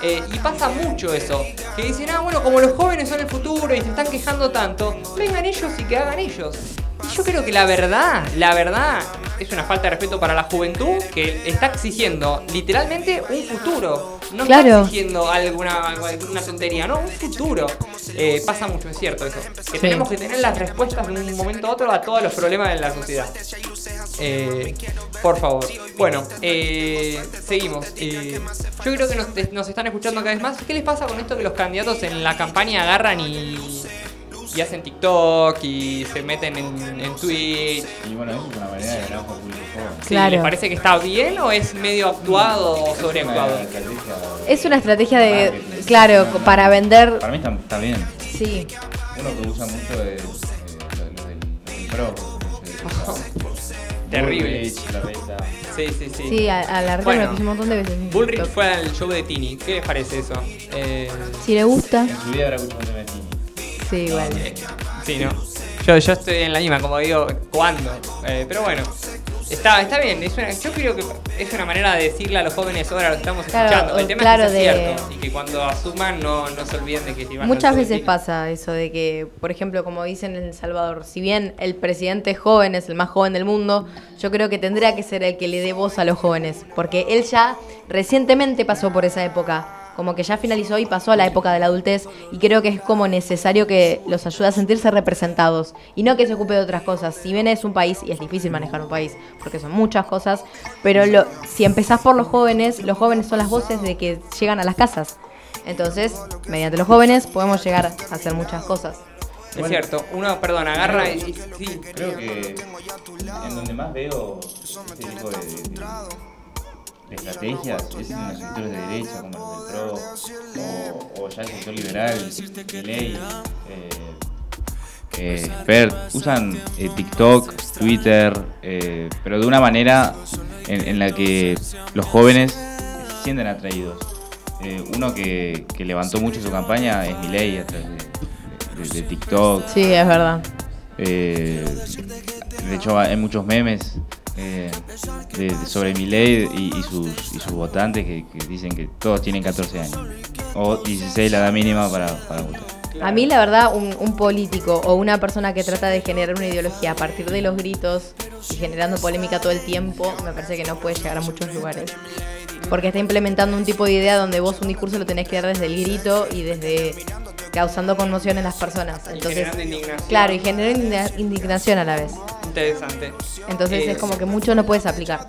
Eh, y pasa mucho eso, que dicen, ah, bueno, como los jóvenes son el futuro y se están quejando tanto, vengan ellos y que hagan ellos. Y yo creo que la verdad, la verdad, es una falta de respeto para la juventud que está exigiendo literalmente un futuro. No Claro. está exigiendo alguna, alguna tontería, no, un futuro. Eh, pasa mucho, es cierto eso. Que Sí. tenemos que tener las respuestas de un momento a otro a todos los problemas de la sociedad. Eh, por favor. Bueno, eh, seguimos. Eh, yo creo que nos, nos están escuchando cada vez más. ¿Qué les pasa con esto que los candidatos en la campaña agarran y, y hacen TikTok y se meten en, en Twitch? Y bueno, eso es una manera de ganar por público joven. Sí, Claro. ¿Les parece que está bien o es medio actuado o Es sobreactuado? una estrategia Es una estrategia de, marketing. claro, No, no. para vender, Para mí está, está bien. sí, Uno que usa mucho es eh, pro. Terrible. Sí, sí, sí. Sí, a, a la red Bueno, me lo puse un montón de veces. en Bullrich TikTok. fue al show de Tini. ¿Qué les parece eso? Eh, Si le gusta, En su vida habrá escuchado un tema de Tini. sí, igual. sí, ¿no? Yo, yo estoy en la misma, como digo, ¿cuándo? Eh, pero bueno, está, está bien. Es una- yo creo que es una manera de decirle a los jóvenes, ahora lo estamos Claro, escuchando. El tema claro, es que cierto y que cuando asuman no, no se olviden de que a Muchas veces pasa eso de que, por ejemplo, como dicen en El Salvador, si bien el presidente joven es el más joven del mundo, yo creo que tendría que ser el que le dé voz a los jóvenes, porque él ya recientemente pasó por esa época, como que ya finalizó y pasó a la época de la adultez, y creo que es como necesario que los ayude a sentirse representados y no que se ocupe de otras cosas. Si bien es un país, y es difícil manejar un país, porque son muchas cosas, pero lo, si empezás por los jóvenes, los jóvenes son las voces de que llegan a las casas. Entonces, mediante los jóvenes podemos llegar a hacer muchas cosas. Es cierto, uno, perdón, agarra y, y- sí. Creo que en donde más veo este tipo de, de- de estrategias es en los sectores de derecha, como los del PRO, o, o ya el sector liberal, de ley. Eh, Fer, usan eh, TikTok, Twitter, eh, pero de una manera en, en la que los jóvenes se sienten atraídos. Eh, uno que, que levantó mucho su campaña es Milei a través de, de- de TikTok. Sí, es verdad. Eh, de hecho, hay muchos memes eh, de, sobre Milei y, y sus, y sus votantes que, dicen que todos tienen 14 años. O 16 la edad mínima para, para votar. A mí, la verdad, un político o una persona que trata de generar una ideología a partir de los gritos y generando polémica todo el tiempo, me parece que no puede llegar a muchos lugares. Porque está implementando un tipo de idea donde vos un discurso lo tenés que dar desde el grito y desde causando conmoción en las personas. Entonces, generando indignación. claro, y indigna- indignación a la vez. Interesante. Entonces Eh, es como que mucho no puedes aplicar.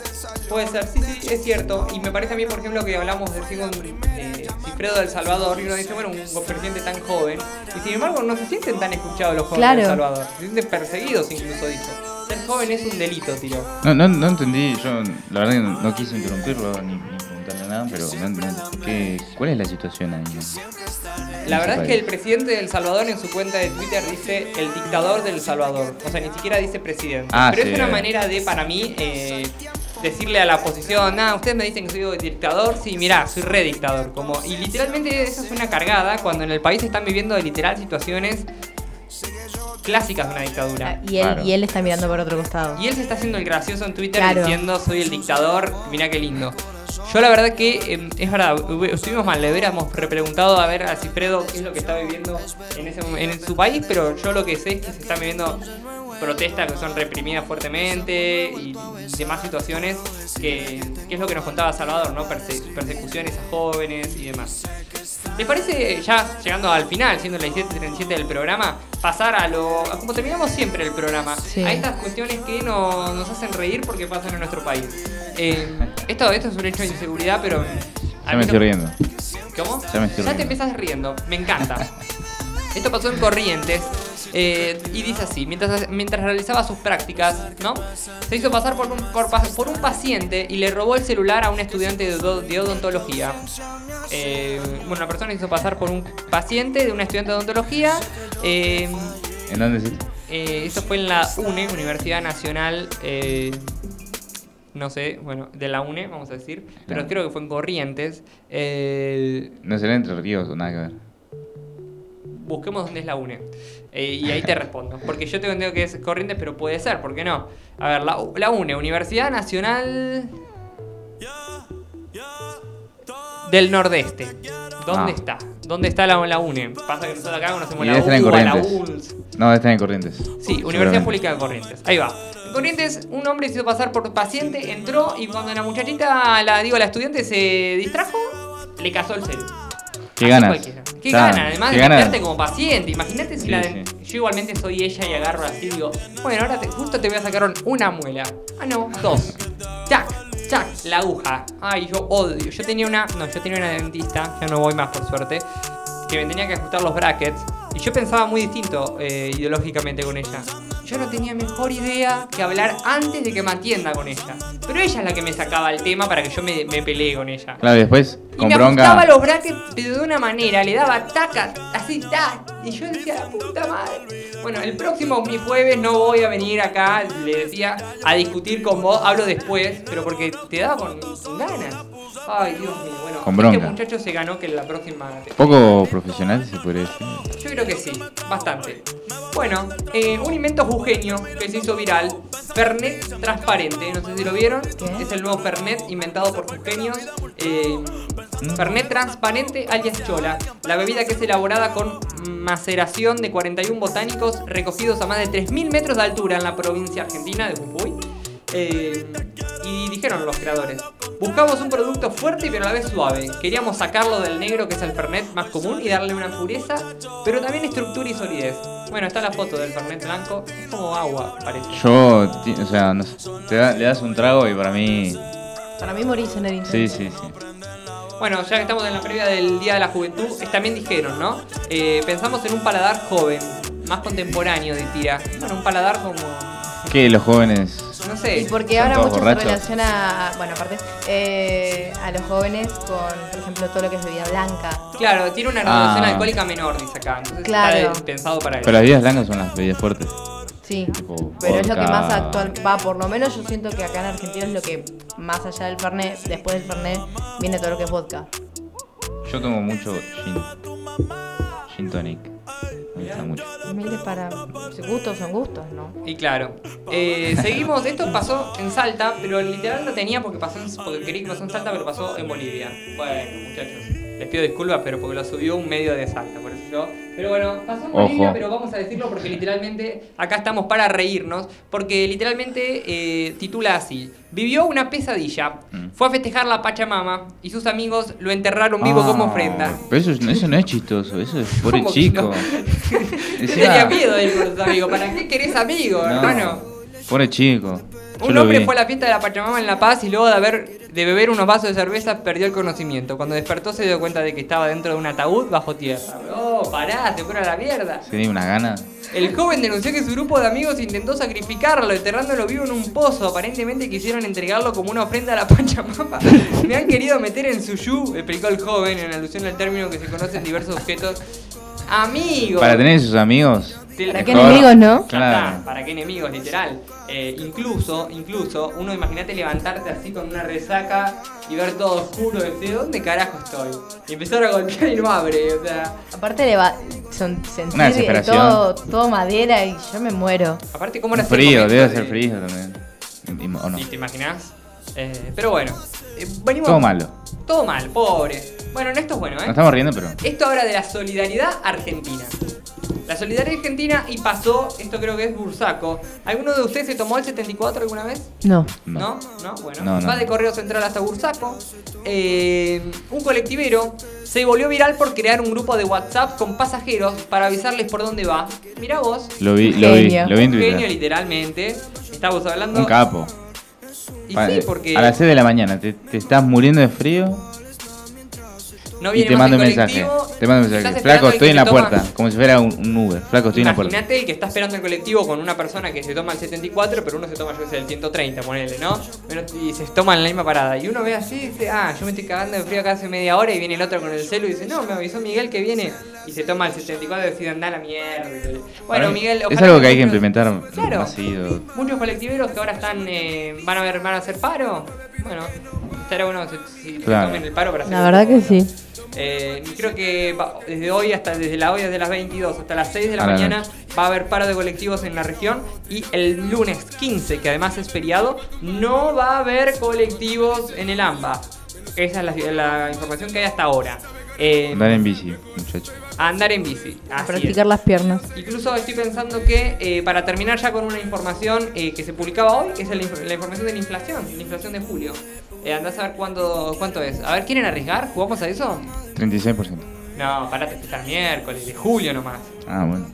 Puede ser, sí, sí, es cierto. Y me parece a mí, por ejemplo, que hablamos de eh, Cifredo del Salvador y uno dice, bueno, un presidente tan joven. Y sin embargo, no se sienten tan escuchados los jóvenes Claro. del Salvador. Se sienten perseguidos, incluso dijo. Ser joven es un delito, tiró. No, no, no entendí, yo la verdad que no, no quise interrumpirlo ni, ni preguntarle nada, pero no, no- ¿qué- ¿cuál es la situación ahí? La verdad es que el presidente del Salvador en su cuenta de Twitter dice el dictador del Salvador. O sea, ni siquiera dice presidente. Ah, Pero sí. es una manera de, para mí, eh, decirle a la oposición, nada, ustedes me dicen que soy dictador, sí, mirá, soy re dictador. Como, y literalmente eso es una cargada cuando en el país están viviendo literal situaciones clásicas de una dictadura. Y él, y él está mirando por otro costado. Y él se está haciendo el gracioso en Twitter Claro. diciendo soy el dictador, mirá qué lindo. Yo la verdad que eh, es verdad, estuvimos mal, le hubiéramos repreguntado a ver a Cifredo qué es lo que está viviendo en, ese, en su país, pero yo lo que sé es que se están viviendo protestas que son reprimidas fuertemente y demás situaciones que, que es lo que nos contaba Salvador, ¿no? Perse- persecuciones a jóvenes y demás. ¿Les parece, ya llegando al final, siendo las 17.37 del programa, pasar a lo. a como terminamos siempre el programa? Sí. A estas cuestiones que no- nos hacen reír porque pasan en nuestro país. Eh, esto, esto es un hecho de inseguridad, pero. Ya me no- estoy riendo. ¿Cómo? Ya me estoy te riendo. empezás riendo, me encanta. Esto pasó en Corrientes eh, y dice así, mientras, mientras realizaba sus prácticas, ¿no? Se hizo pasar por un, por, un paciente y le robó el celular a un estudiante de, odo- de odontología. Eh, bueno, una persona se hizo pasar por un paciente de un estudiante de odontología. eh, ¿En dónde eh, eso fue en la UNE, Universidad Nacional, no sé, bueno, de la UNE, vamos a decir, pero Claro. creo que fue en Corrientes. Eh, No será Entre Ríos o nada que ver. busquemos dónde es la UNE. Eh, y ahí te respondo. Porque yo tengo entendido que es Corrientes, pero puede ser, ¿por qué no? A ver, la, la UNE, Universidad Nacional del Nordeste. ¿Dónde Ah. está? ¿Dónde está la, la UNE? Pasa que nosotros acá conocemos Y la UBA, la Corrientes. ULS. No, estar en Corrientes. Sí. Universidad Pública de Corrientes. Ahí va. En Corrientes, un hombre se hizo pasar por paciente, entró y cuando la muchachita, la digo, la estudiante se distrajo, le casó el celu. ¿Qué Así ganas? cualquiera. ¿Qué Está, ganas? Además ¿qué de meterte como paciente. Imagínate si Sí, la sí. Yo igualmente soy ella y agarro así y digo, bueno, ahora te- justo te voy a sacar una muela. Ah, no, dos. Tac, tac, la aguja. Ay, yo odio. Yo tenía una. No, yo tenía una dentista, ya no voy más por suerte. Que me tenía que ajustar los brackets. Y yo pensaba muy distinto eh, ideológicamente con ella. yo no tenía mejor idea que hablar antes de que me atienda con ella. Pero ella es la que me sacaba el tema para que yo me, me pelee con ella. Claro, y después, Y me ajustaba bronca. los brackets pero de una manera, le daba taca, así, ta. Y yo decía, la puta madre. Bueno, el próximo mi jueves no voy a venir acá, le decía, a discutir con vos. Hablo después, pero porque te daba con, con ganas. Ay, Dios mío. Bueno, Con este muchacho se ganó que la próxima. Poco profesional, se podría decir. Yo creo que sí, bastante. Bueno, eh, un invento jujeño que se hizo viral, Fernet transparente, no sé si lo vieron, es el nuevo Fernet inventado por jujeños. eh, Fernet transparente alias chola, la bebida que es elaborada con maceración de 41 botánicos recogidos a más de 3.000 metros de altura en la provincia argentina de Jujuy. Eh, y dijeron los creadores, buscamos un producto fuerte pero a la vez suave. Queríamos sacarlo del negro que es el Fernet más común y darle una pureza, pero también estructura y solidez. Bueno, está la foto del Fernet blanco, es como agua, parece. Yo, o sea, no sé, te da- le das un trago y para mí. Para mí morís en el intento. Sí, sí, sí. Bueno, ya que estamos en la previa del Día de la Juventud, es- también dijeron, ¿no? Eh, pensamos en un paladar joven, más contemporáneo de tira. Bueno, un paladar como... Que los jóvenes. No sé. Y porque ahora mucho se borrachos. relaciona, bueno, aparte, eh, a los jóvenes con, por ejemplo, todo lo que es bebida blanca. Claro, tiene una Ah. alcohólica menor, dice acá. Entonces Claro. está pensado para Pero eso. las bebidas blancas son las bebidas fuertes. Sí. Tipo Pero es lo que más actual va, por lo menos yo siento que acá en Argentina es lo que más allá del Fernet, después del Fernet, viene todo lo que es vodka. Yo tomo mucho gin. Gin tonic. Me gusta mucho. Humilde para gustos son gustos, ¿no? Y claro, eh, seguimos, esto pasó en Salta, pero literal no tenía porque pasó en, porque creí que pasó en Salta, pero pasó en Bolivia. Bueno, muchachos, les pido disculpas, pero porque lo subió un medio de Salta, por eso yo. Pero bueno, pasó Bolivia, pero vamos a decirlo porque literalmente acá estamos para reírnos, porque literalmente eh, titula así. Vivió una pesadilla, Mm. fue a festejar la Pachamama y sus amigos lo enterraron vivo como Ah, ofrenda. Pero eso, eso no es chistoso, eso es pobre ¿Cómo que chico. no? Tenía miedo de ir con sus amigos. ¿Para qué querés amigos, No, hermano? Pobre chico. Yo Un hombre vi. fue a la fiesta de la Pachamama en La Paz y luego de haber de beber unos vasos de cerveza perdió el conocimiento. Cuando despertó se dio cuenta de que estaba dentro de un ataúd bajo tierra. Oh, pará, se fueron a la mierda. Se dio una gana. El joven denunció que su grupo de amigos intentó sacrificarlo, enterrándolo vivo en un pozo. Aparentemente quisieron entregarlo como una ofrenda a la Pachamama. Me han querido meter en su yu, explicó el joven en alusión al término que se conoce en diversos objetos. Amigos. Para tener esos amigos. ¿Para qué enemigos, no? Claro. ¿Para qué enemigos, literal? Eh, incluso, incluso, uno imagínate levantarte así con una resaca y ver todo oscuro y decir, ¿dónde carajo estoy? Y empezar a golpear y no abre, o sea. Aparte de va- son, sentir Una desesperación. todo, todo madera y yo me muero. Aparte, ¿cómo era frío, debe de- ser frío también. ¿O no? ¿Y te imaginas? Eh, pero bueno, eh, venimos. Todo malo. Todo mal, pobre. Bueno, esto es bueno, ¿eh? Nos estamos riendo, pero. Esto habla de la solidaridad argentina. La solidaridad argentina y pasó, esto creo que es Bursaco. ¿Alguno de ustedes se tomó el 74 alguna vez? No. ¿No? ¿No? Bueno. No, no. Va de Correo Central hasta Bursaco. Eh, un colectivero se volvió viral por crear un grupo de WhatsApp con pasajeros para avisarles por dónde va. Mirá vos. Lo vi, lo vi, lo vi en Un genio, Twitter. literalmente. Estamos hablando. Un capo. Y Pa- sí, porque A las 6 de la mañana, te, te estás muriendo de frío no y te mando un mensaje. Te mando un mensaje. Flaco, estoy en la toma- puerta. Como si fuera un, un Uber. Flaco, estoy en la puerta. Imagínate que está esperando el colectivo con una persona que se toma el 74, pero uno se toma, yo sé, el 130, ponele, ¿no? Y se toman la misma parada. Y uno ve así y dice, ah, yo me estoy cagando de frío acá hace media hora. Y viene el otro con el celu y dice, no, me avisó Miguel que viene. Y se toma el 74 y decide, anda a la mierda. Bueno, Miguel, Es algo que hay que implementar Claro. más seguido. Muchos colectiveros que ahora están, eh, van, a ver, van a hacer paro. Bueno, estaría bueno si, si Claro. tomen el paro para hacer La verdad que sí. eh, y creo que va- desde hoy hasta desde la hoy desde las 22 hasta las 6 de la mañana va a haber paro de colectivos en la región y el lunes 15, que además es feriado, no va a haber colectivos en el AMBA. Esa es la, la información que hay hasta ahora. Eh, Andar en bici, muchachos. andar en bici. A así es. practicar las piernas. Incluso estoy pensando que, eh, para terminar ya con una información eh, que se publicaba hoy, que es la, inf- la información de la inflación, la inflación de julio. Eh, andás a ver cuánto, cuánto es. A ver, ¿quieren arriesgar? ¿Jugamos a eso? 36%. No, parate, está el miércoles, de julio nomás. Ah, bueno.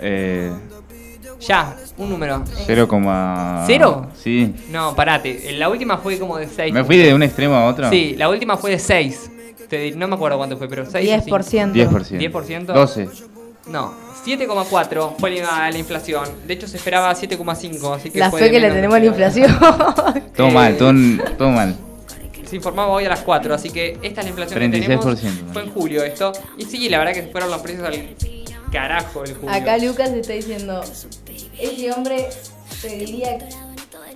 Eh, Ya, un número. 0, ¿Cero? Sí. No, parate. La última fue como de 6. Me fui de un extremo a otro. Sí, la última fue de 6. No me acuerdo cuánto fue, pero 6. 10%. 10%. 10%. 12. No, 7,4 fue la, la inflación. De hecho, se esperaba 7,5, así que La fue fe que le tenemos a la inflación. Todo mal, todo, todo mal. Se informaba hoy a las 4, así que esta es la inflación que 36%, tenemos. Fue en julio esto. Y sí, la verdad que se fueron los precios al carajo el julio. Acá Lucas está diciendo, ese hombre pediría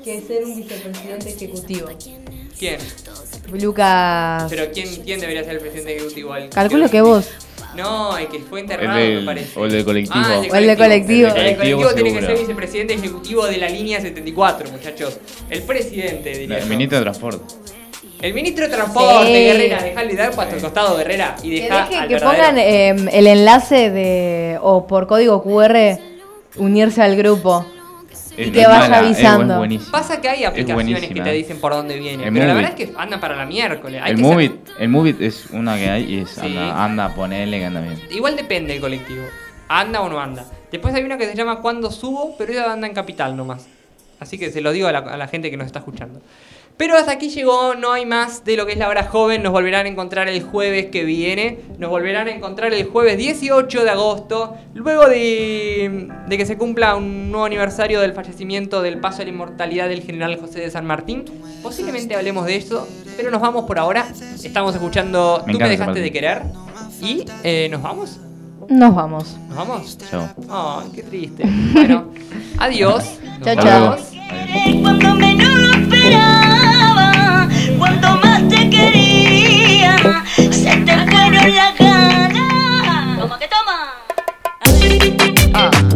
que ser un vicepresidente ejecutivo. ¿Quién? Lucas, Pero ¿quién, quién debería ser el presidente ejecutivo? El calculo que vos. No, el que fue El enterrado, del- me parece. o el del colectivo. Ah, O el de colectivo. El del El colectivo colectivo tiene que ser vicepresidente ejecutivo de la línea 74, muchachos. El presidente, diría El ministro de Transporte. El ministro de Transporte, Sí. Guerrera, dejale dar pasto al costado, Guerrera, y Que, deja deje al que verdadero. pongan eh, el enlace de, o por código QR, unirse al grupo. Y mala, es- avisando. Es. Pasa que hay aplicaciones que te dicen por dónde viene, El pero la verdad es que andan para la miércoles. Hay El que Movit, el Movit es una que hay y es Sí. anda, anda, ponele que anda bien. Igual depende del colectivo. Anda o no anda. Después hay uno que se llama Cuando Subo, pero ella anda en capital nomás. Así que se lo digo a la, a la gente que nos está escuchando. Pero hasta aquí llegó, no hay más de lo que es la hora joven. Nos volverán a encontrar el jueves que viene. Nos volverán a encontrar el jueves 18 de agosto. Luego de, de que se cumpla un nuevo aniversario del fallecimiento del paso a la inmortalidad del general José de San Martín. Posiblemente hablemos de eso, pero nos vamos por ahora. Estamos escuchando Me Tú me dejaste de querer. Y eh, nos vamos. Nos vamos. ¿Nos vamos? Chao. Ay, qué triste. Bueno, adiós. Chao, chao. cuanto más